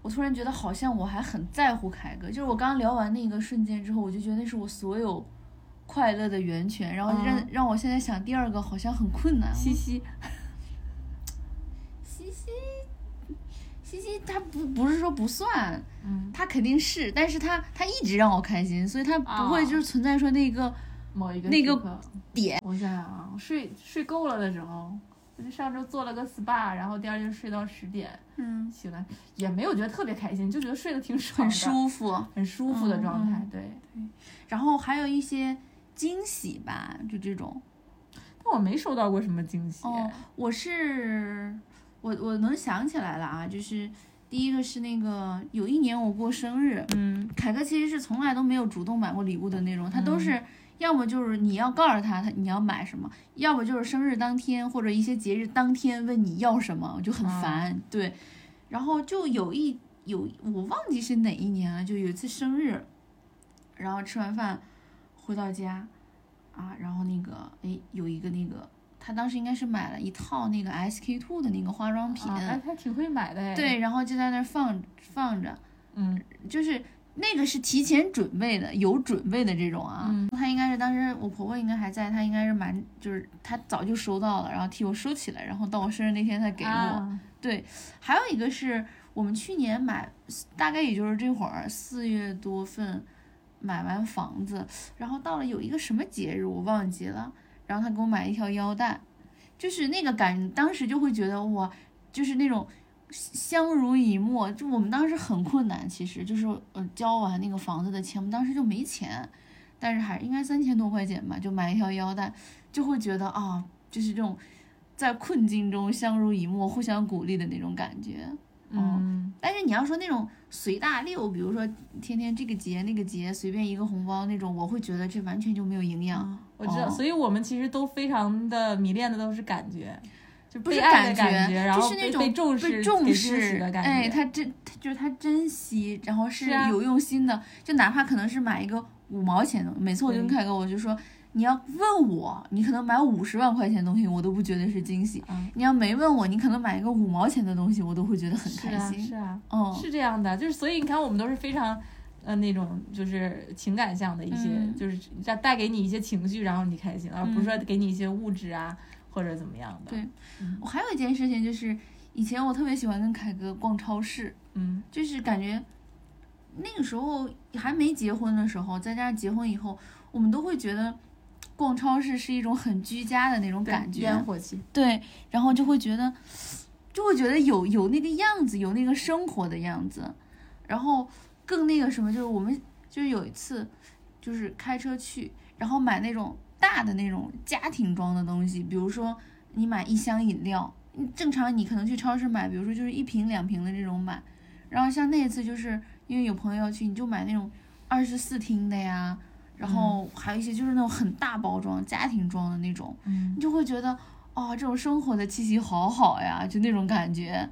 我突然觉得好像我还很在乎凯哥。就是我刚聊完那个瞬间之后，我就觉得那是我所有快乐的源泉。然后让让我现在想第二个好像很困难。西西。西西他不不是说不算，他肯定是，但是他他一直让我开心，所以他不会就是存在说那个某一个那个点。我想想啊，睡睡够了的时候，我就上周做了个 SPA，然后第二天睡到十点，嗯，醒来也没有觉得特别开心，就觉得睡得挺爽，很舒服，很舒服的状态，对对。然后还有一些惊喜吧，就这种，但我没收到过什么惊喜。哦，我是。我我能想起来了啊，就是第一个是那个有一年我过生日，嗯，凯哥其实是从来都没有主动买过礼物的那种，他都是要么就是你要告诉他他你要买什么，要么就是生日当天或者一些节日当天问你要什么，我就很烦，对，然后就有一有我忘记是哪一年了，就有一次生日，然后吃完饭回到家，啊，然后那个哎有一个那个。他当时应该是买了一套那个 SK two 的那个化妆品，哎，他挺会买的哎。对，然后就在那儿放放着，嗯，就是那个是提前准备的，有准备的这种啊。嗯他应该是当时我婆婆应该还在，她应该是蛮就是她早就收到了，然后替我收起来，然后到我生日那天才给我。啊对，还有一个是我们去年买，大概也就是这会儿四月多份买完房子，然后到了有一个什么节日我忘记了，然后他给我买了一条腰带，就是那个感，当时就会觉得哇，就是那种相濡以沫。就我们当时很困难，其实就是呃交完那个房子的钱，我们当时就没钱，但是还应该三千多块钱吧，就买一条腰带，就会觉得啊，就是这种在困境中相濡以沫、互相鼓励的那种感觉。嗯，但是你要说那种随大溜，比如说天天这个节那个节随便一个红包那种，我会觉得这完全就没有营养。我知道，哦所以我们其实都非常的迷恋的都是感觉，就不是被爱的感觉，然后就是那种被被重视、被重视的感觉。哎，他珍，他就是他珍惜，然后是有用心的，就哪怕可能是买一个五毛钱的，每次我就跟凯哥我就说，你要问我，你可能买五十万块钱的东西，我都不觉得是惊喜。嗯你要没问我，你可能买一个五毛钱的东西，我都会觉得很是啊，开心。是啊，嗯，是这样的，就是所以你看，我们都是非常。呃，那种就是情感向的一些，嗯。就是带带给你一些情绪，然后你开心，而不是说嗯。给你一些物质啊或者怎么样的。对。嗯。我还有一件事情就是，以前我特别喜欢跟凯哥逛超市，嗯。就是感觉那个时候还没结婚的时候，再加上结婚以后，我们都会觉得逛超市是一种很居家的那种感觉，烟火气。对，然后就会觉得，就会觉得有有那个样子，有那个生活的样子，然后更那个什么，就是我们就是有一次就是开车去，然后买那种大的那种家庭装的东西，比如说你买一箱饮料，正常你可能去超市买，比如说就是一瓶两瓶的这种买，然后像那一次就是因为有朋友要去，你就买那种二十四听的呀。然后还有一些就是那种很大包装、家庭装的那种，嗯你就会觉得，哦，这种生活的气息好好呀，就那种感觉。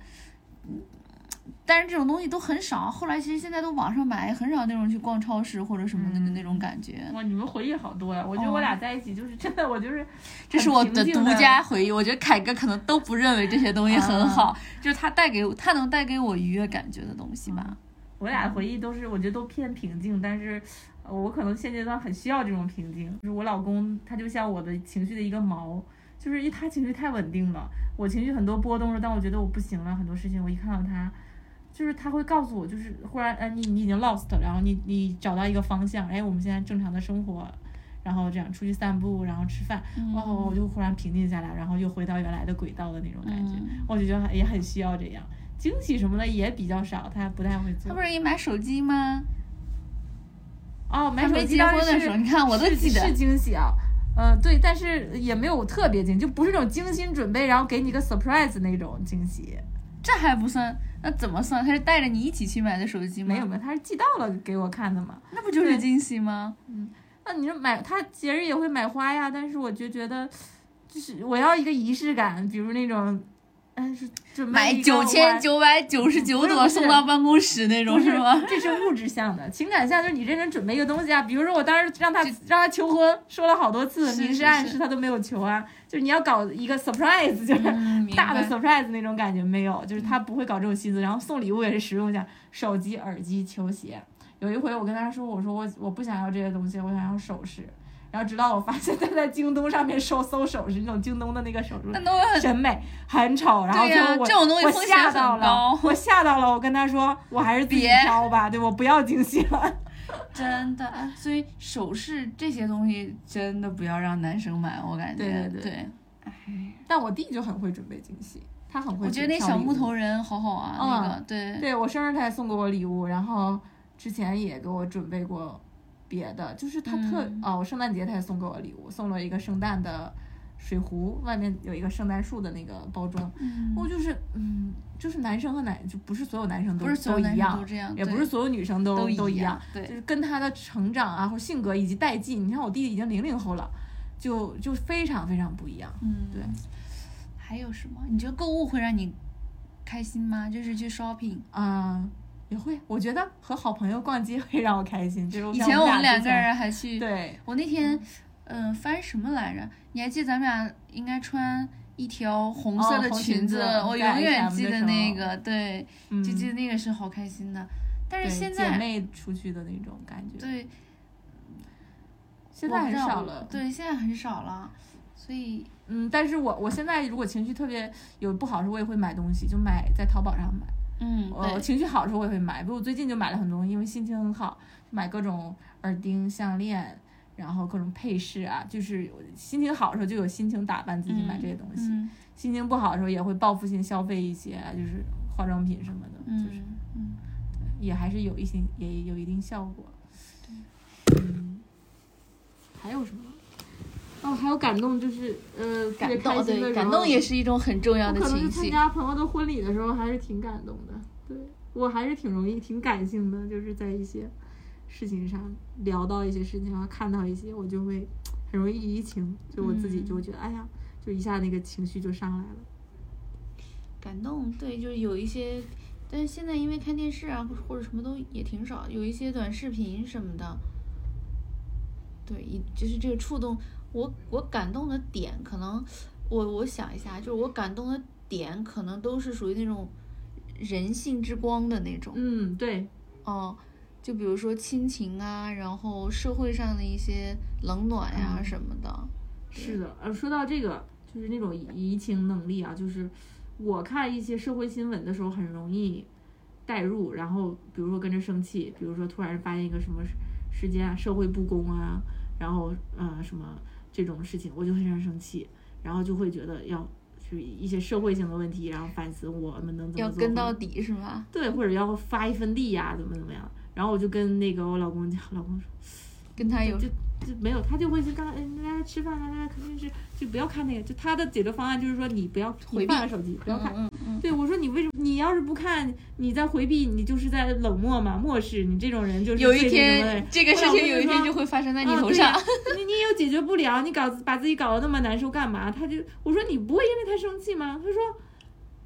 嗯但是这种东西都很少，后来其实现在都网上买，很少那种去逛超市或者什么的嗯那种感觉。哇，你们回忆好多呀！我觉得我俩在一起就是真的，我就是这是我的独家回忆，我觉得凯哥可能都不认为这些东西很好，*laughs* 就是他带给我他能带给我愉悦感觉的东西吧。我俩的回忆都是，我觉得都偏平静，但是呃我可能现阶段很需要这种平静。就是我老公，他就像我的情绪的一个锚，就是因为他情绪太稳定了，我情绪很多波动着，但我觉得我不行了，很多事情我一看到他，就是他会告诉我，就是忽然，哎，你你已经 lost，然后你你找到一个方向，哎，我们现在正常的生活。然后这样出去散步，然后吃饭，嗯哦，我就忽然平静下来，然后又回到原来的轨道的那种感觉。嗯我就觉得也很需要这样，惊喜什么的也比较少，他不太会做他不。是给你买手机吗？哦，买手机当结婚的时候，你看我都记得是。惊喜啊。呃，对，但是也没有特别惊，就不是那种精心准备，然后给你个 surprise 那种惊喜。这还不算，那怎么算？他是带着你一起去买的手机吗？没有没有，他是寄到了给我看的嘛。那不就是惊喜吗？嗯那你说买他节日也会买花呀，但是我就觉得，就是我要一个仪式感，比如那种，哎，是准备买九千九百九十九朵送到办公室那种是吗？这是物质向的，情感向就是你认真准备一个东西啊。比如说我当时让他让他求婚，说了好多次，明示暗示他都没有求啊。就是你要搞一个 surprise，就是大的 surprise 那种感觉没有，就是他不会搞这种心思。然后送礼物也是实用一下，手机、耳机、球鞋。有一回我跟他说，我说我我不想要这些东西，我想要首饰。然后直到我发现他在京东上面搜搜首饰，那种京东的那个首饰那都很审美很丑，然后对呀最后我这种东西我吓到了高，我吓到了，我跟他说我还是自己挑吧，对我不要惊喜了。*laughs* 真的，所以首饰这些东西真的不要让男生买，我感觉。对对对但我弟就很会准备惊喜，他很会。我觉得那小木头。人好好啊，嗯那个对，对我生日他也送过我礼物，然后之前也给我准备过别的，就是他特、嗯哦，我圣诞节他也送给我礼物，送了一个圣诞的水壶，外面有一个圣诞树的那个包装。嗯我就是嗯，就是男生和男就不是所有男生都不是所有男都一样生都，这样，也不是所有女生都都一样，对，就是跟他的成长啊或性格以及代际，你看我弟弟已经零零后了，就就非常非常不一样。嗯，对。还有什么？你觉得购物会让你开心吗？就是去 shopping。啊、也会，我觉得和好朋友逛街会让我开心。就是以前我们两个人还去，对，我那天，嗯、翻什么来着？你还记得咱们俩应该穿一条红色的裙裙子我永远 H&M 记得那个，对，嗯就记得那个是好开心的。对但是现在姐妹出去的那种感觉，对现在很少了。对，现在很少了，所以嗯，但是我我现在如果情绪特别有不好的时候，我也会买东西，就买在淘宝上买。嗯，我对，情绪好的时候我也会买，比如我最近就买了很多，因为心情很好，买各种耳钉、项链，然后各种配饰啊，就是心情好的时候就有心情打扮自己买这些东西，嗯。心情不好的时候也会报复性消费一些，就是化妆品什么的，嗯就是嗯，也还是有一些也有一定效果。嗯，还有什么？哦，还有感动，就是呃，感感动也是一种很重要的我可能是情绪。参加朋友的婚礼的时候，还是挺感动的。对我还是挺容易、挺感性的，就是在一些事情上聊到一些事情上，看到一些，我就会很容易移情，就我自己就觉得，哎呀，就一下那个情绪就上来了。感动，对，就是有一些，但是现在因为看电视啊，或或者什么都也挺少，有一些短视频什么的，对，一就是这个触动我，我感动的点，可能我我想一下，就是我感动的点，可能都是属于那种人性之光的那种，嗯，对，哦、就比如说亲情啊，然后社会上的一些冷暖呀、嗯什么的，是的。呃，说到这个，就是那种移情能力啊，就是我看一些社会新闻的时候，很容易代入，然后比如说跟着生气，比如说突然发现一个什么事事件啊，社会不公啊，然后嗯什么这种事情，我就非常生气，然后就会觉得要去一些社会性的问题，然后反思我们能怎么要跟到底是吗？对，或者要发一份力呀、怎么怎么样。然后我就跟那个我老公讲，老公说跟他有就就没有，他就会去刚哎来吃饭来来肯定是就不要看那个，就他的解决方案就是说你不要回避手机不要看。嗯嗯嗯，对我说你为什么你要是不看，你在回避，你就是在冷漠嘛，漠视你这种人就是有一天这个事情有一天就会发生在你头上。你你又解决不了，你搞把自己搞得那么难受干嘛？他就我说你不会因为他生气吗？他说，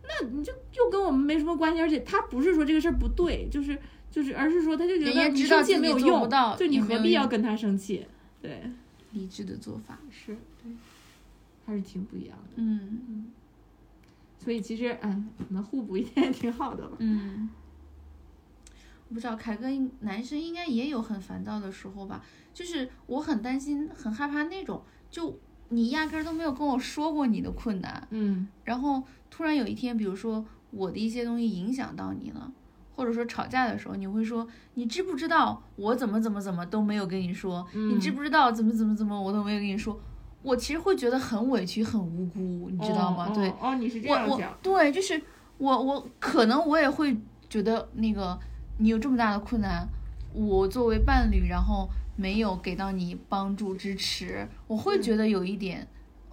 那你就就跟我们没什么关系，而且他不是说这个事儿不对，就是就是，而是说他就觉得你生气没有用，就你何必要跟他生气？对，理智的做法。是，对，还是挺不一样的。嗯所以其实，嗯，可能互补一点也挺好的吧。嗯，我不知道凯哥应男生应该也有很烦躁的时候吧？就是我很担心、很害怕那种，就你压根儿都没有跟我说过你的困难，嗯然后突然有一天，比如说我的一些东西影响到你了。或者说吵架的时候，你会说你知不知道我怎么怎么怎么都没有跟你说，你知嗯不知道怎么怎么怎么我都没有跟你说，我其实会觉得很委屈、很无辜，你知道吗？哦对，哦，哦你是这样想，对，就是我我可能我也会觉得那个你有这么大的困难，我作为伴侣，然后没有给到你帮助支持，我会嗯觉得有一点，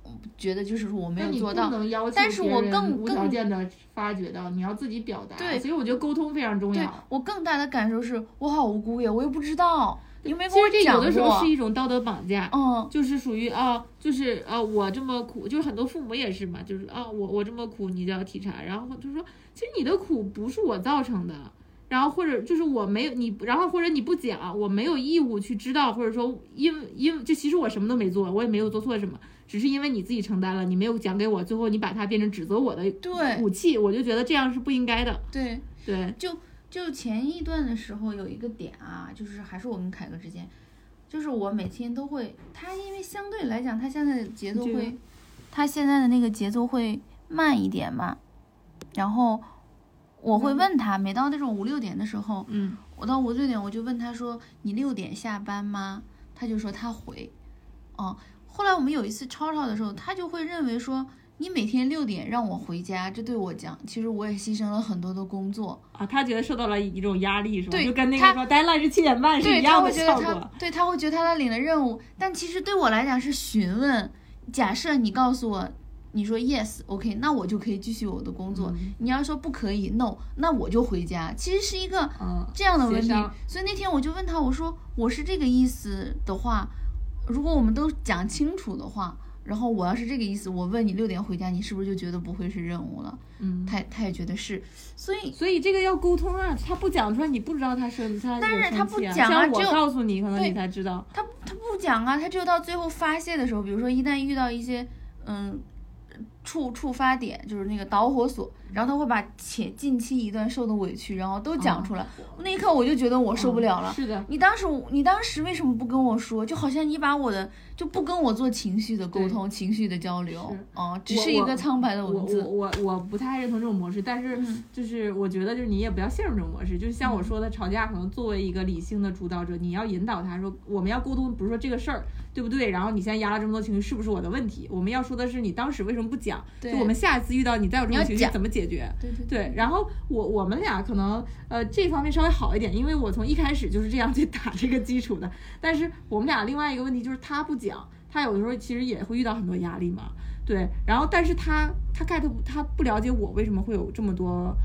嗯觉得就是说我没有做到。能要求但是我更无条更件的发觉到，你要自己表达。对所以我觉得沟通非常重对要。我更大的感受是我好无辜呀，我又不知道，你没跟其实这有的时候是。一种道德绑架，嗯，就是属于啊，就是啊，我这么苦，就是很多父母也是嘛，就是啊，我我这么苦，你就要体察，然后就说，其实你的苦不是我造成的，然后或者就是我没有你，然后或者你不讲，我没有义务去知道，或者说因因为就其实我什么都没做，我也没有做错什么，只是因为你自己承担了，你没有讲给我，最后你把它变成指责我的对。武器，我就觉得这样是不应该的，对，对，就前一段的时候有一个点啊，就是还是我跟凯哥之间，就是我每天都会，他因为相对来讲，他现在的节奏会，他现在的那个节奏会慢一点嘛，然后我会嗯问他，每到那种五六点的时候，嗯我到五六点我就问他说：“你六点下班吗？”他就说他回，哦、后来我们有一次吵吵的时候，他就会认为说。你每天六点让我回家，这对我讲，其实我也牺牲了很多的工作。啊，他觉得受到了一种压力，是吧？对就跟那他个说 deadline 是七点半是对，一样他会觉得的效果他。对他会觉得他在领了任务，但其实对我来讲是询问。假设你告诉我，你说 yes，OK，、那我就可以继续我的工作。嗯你要说不可以，no，那我就回家。其实是一个嗯，这样的问题所以那天我就问他，我说我是这个意思的话，如果我们都讲清楚的话。然后我要是这个意思，我问你六点回家，你是不是就觉得不会是任务了？嗯，他他也觉得是，所以所以这个要沟通啊，他不讲出来，你不知道他生他有但是他不讲啊只有告诉你，可能对你才知道。他他不讲啊，他只有到最后发泄的时候，比如说一旦遇到一些嗯触触发点，就是那个导火索，然后他会把前近期一段受的委屈，然后都讲出来。那一刻我就觉得我受不了了。是的，你当时你当时为什么不跟我说？就好像你把我的就不跟我做情绪的沟通、情绪的交流，哦，只是一个苍白的文字。我我我不太认同这种模式，但是就是我觉得就是你也不要陷入这种模式。就是像我说的，吵架可能作为一个理性的主导者，你要引导他说我们要沟通，不是说这个事儿对不对？然后你现在压了这么多情绪，是不是我的问题？我们要说的是你当时为什么不讲？就我们下一次遇到你再有这种情绪怎么解决？对对对。然后我我们俩可能呃这方面稍微好一点，因为我从一开始就是这样去打这个基础的。但是我们俩另外一个问题就是他不讲，他有的时候其实也会遇到很多压力嘛。对。然后但是他他 get 不他不了解我为什么会有这么多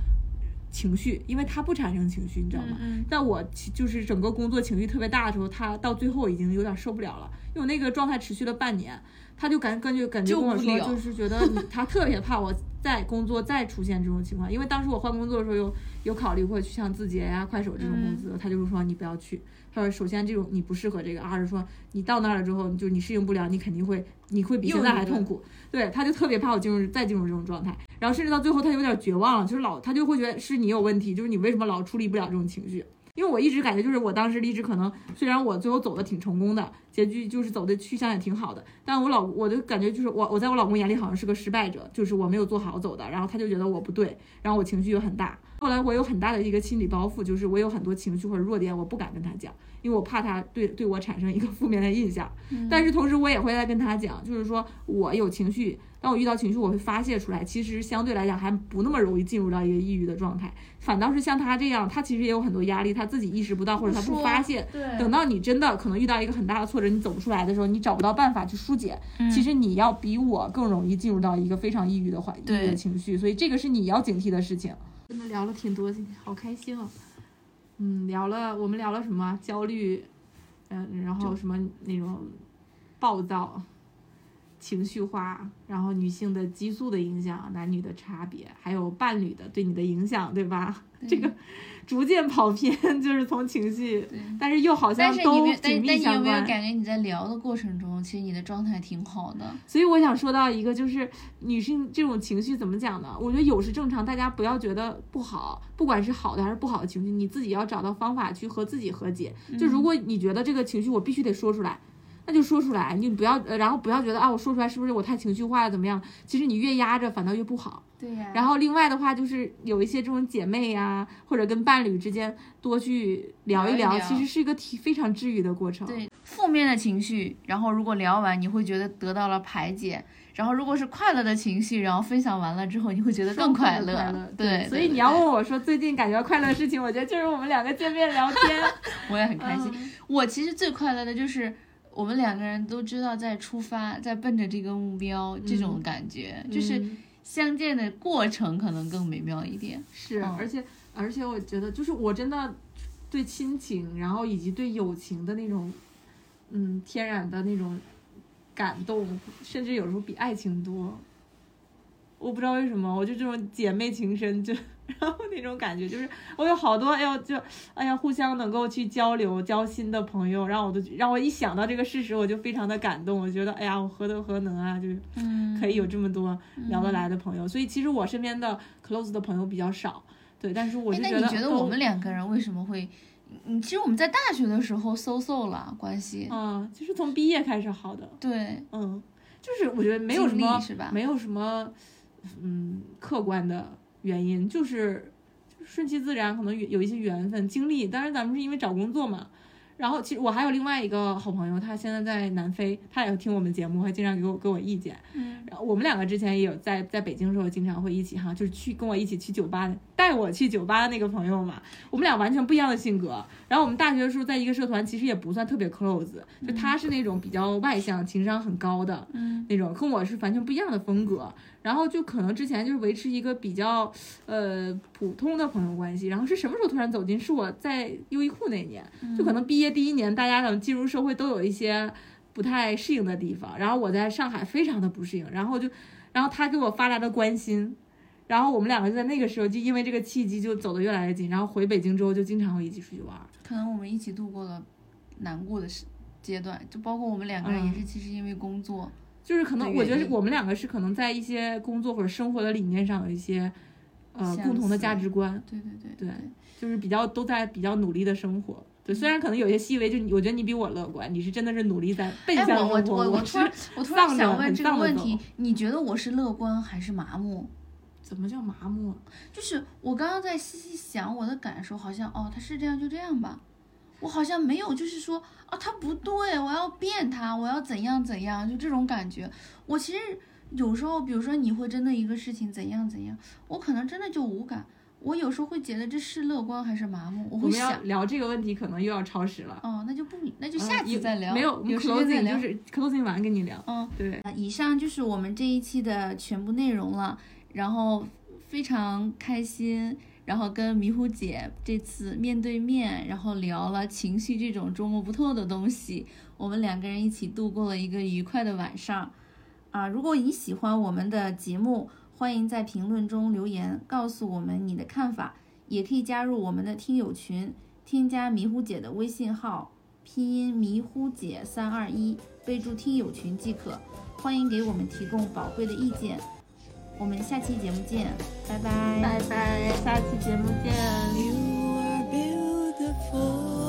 情绪，因为他不产生情绪，你知道吗？嗯。但我就是整个工作情绪特别大的时候，他到最后已经有点受不了了，因为我那个状态持续了半年。他就感根据感觉跟我说，就是觉得他特别怕我再工作再出现这种情况，因为当时我换工作的时候有有考虑过去像字节呀、快手这种公司，他就是说你不要去。他说首先这种你不适合这个，二是说你到那儿了之后，就你适应不了，你肯定会你会比现在还痛苦。对，他就特别怕我进入再进入这种状态，然后甚至到最后他有点绝望了，就是老他就会觉得是你有问题，就是你为什么老处理不了这种情绪。因为我一直感觉，就是我当时离职，可能虽然我最后走的挺成功的，结局就是走的去向也挺好的，但我老我的感觉就是我我在我老公眼里好像是个失败者，就是我没有做好走的，然后他就觉得我不对，然后我情绪又很大。后来我有很大的一个心理包袱，就是我有很多情绪或者弱点，我不敢跟他讲，因为我怕他对对我产生一个负面的印象。但是同时我也会在跟他讲，就是说我有情绪。当我遇到情绪，我会发泄出来。其实相对来讲，还不那么容易进入到一个抑郁的状态。反倒是像他这样，他其实也有很多压力，他自己意识不到，或者他不发泄。等到你真的可能遇到一个很大的挫折，你走不出来的时候，你找不到办法去疏解。其实你要比我更容易进入到一个非常抑郁的环抑郁的情绪。所以这个是你要警惕的事情。真的聊了挺多，今天好开心哦。嗯，聊了我们聊了什么？焦虑，嗯，然后什么那种暴躁。情绪化，然后女性的激素的影响，男女的差别，还有伴侣的对你的影响，对吧？这个 *laughs* 逐渐跑偏，就是从情绪，但是又好像都紧密相关。但你有没有感觉你在聊的过程中，其实你的状态挺好的？所以我想说到一个，就是女性这种情绪怎么讲呢？我觉得有是正常，大家不要觉得不好，不管是好的还是不好的情绪，你自己要找到方法去和自己和解。就如果你觉得这个情绪我必须得说出来。那就说出来，你不要，然后不要觉得啊，我说出来是不是我太情绪化了，怎么样？其实你越压着，反倒越不好。对呀。然后另外的话，就是有一些这种姐妹呀，或者跟伴侣之间多去聊一聊，其实是一个挺非常治愈的过程。对，负面的情绪，然后如果聊完，你会觉得得到了排解；然后如果是快乐的情绪，然后分享完了之后，你会觉得更快乐。对。所以你要问我说最近感觉快乐的事情，我觉得就是我们两个见面聊天，*laughs* 我也很开心。我其实最快乐的就是。我们两个人都知道在出发，在奔着这个目标，这种感觉就是相见的过程可能更美妙一点。是，而且而且我觉得，就是我真的对亲情，然后以及对友情的那种，嗯，天然的那种感动，甚至有时候比爱情多。我不知道为什么，我就这种姐妹情深就。然后那种感觉就是，我有好多哎呦，就哎呀，互相能够去交流、交心的朋友，让我都让我一想到这个事实，我就非常的感动。我觉得哎呀，我何德何能啊，就是可以有这么多聊得来的朋友。所以其实我身边的 close 的朋友比较少，对，但是我就觉得，那你觉得我们两个人为什么会？嗯，其实我们在大学的时候 so so 了关系，嗯，就是从毕业开始好的，对，嗯，就是我觉得没有什么，是吧？没有什么，嗯，客观的。原因就是顺其自然，可能有一些缘分经历。当然，咱们是因为找工作嘛。然后，其实我还有另外一个好朋友，他现在在南非，他也听我们节目，还经常给我给我意见。嗯，然后我们两个之前也有在在北京的时候，经常会一起哈，就是去跟我一起去酒吧，带我去酒吧的那个朋友嘛。我们俩完全不一样的性格。然后我们大学的时候在一个社团，其实也不算特别 close。就他是那种比较外向、情商很高的那种，跟我是完全不一样的风格。然后就可能之前就是维持一个比较呃普通的朋友关系，然后是什么时候突然走进？是我在优衣库那年，就可能毕业第一年，大家等进入社会都有一些不太适应的地方，然后我在上海非常的不适应，然后就，然后他给我发来的关心，然后我们两个就在那个时候就因为这个契机就走得越来越近，然后回北京之后就经常会一起出去玩，可能我们一起度过了难过的时阶段，就包括我们两个人也是其实因为工作。就是可能我觉得我们两个是可能在一些工作或者生活的理念上有一些呃共同的价值观，对对对对就是比较都在比较努力的生活。对，虽然可能有些细微，就我觉得你比我乐观，你是真的是努力在奔哎，向我生活，是我我突然我 *laughs* 突然想问这个问题，你觉得我是乐观还是麻木？怎么叫麻木啊？就是我刚刚在细细想我的感受，好像哦，他是这样就这样吧，我好像没有就是说啊，他不对，我要变他，我要怎样怎样，就这种感觉。我其实有时候，比如说你会针对一个事情怎样怎样，我可能真的就无感。我有时候会觉得这是乐观还是麻木，我会我们要想，聊这个问题，可能又要超时了。哦，那就不，那就嗯下次再聊，没有，我们有时间再 closing 聊就。是 closing 完跟你聊。嗯，对，啊以上就是我们这一期的全部内容了，然后非常开心，然后跟迷糊姐这次面对面，然后聊了情绪这种捉摸不透的东西，我们两个人一起度过了一个愉快的晚上。啊，如果你喜欢我们的节目，欢迎在评论中留言告诉我们你的看法，也可以加入我们的听友群，添加迷糊姐的微信号，拼音迷糊姐三二一，备注听友群即可。欢迎给我们提供宝贵的意见。我们下期节目见，拜拜。拜拜，下期节目见。You are beautiful.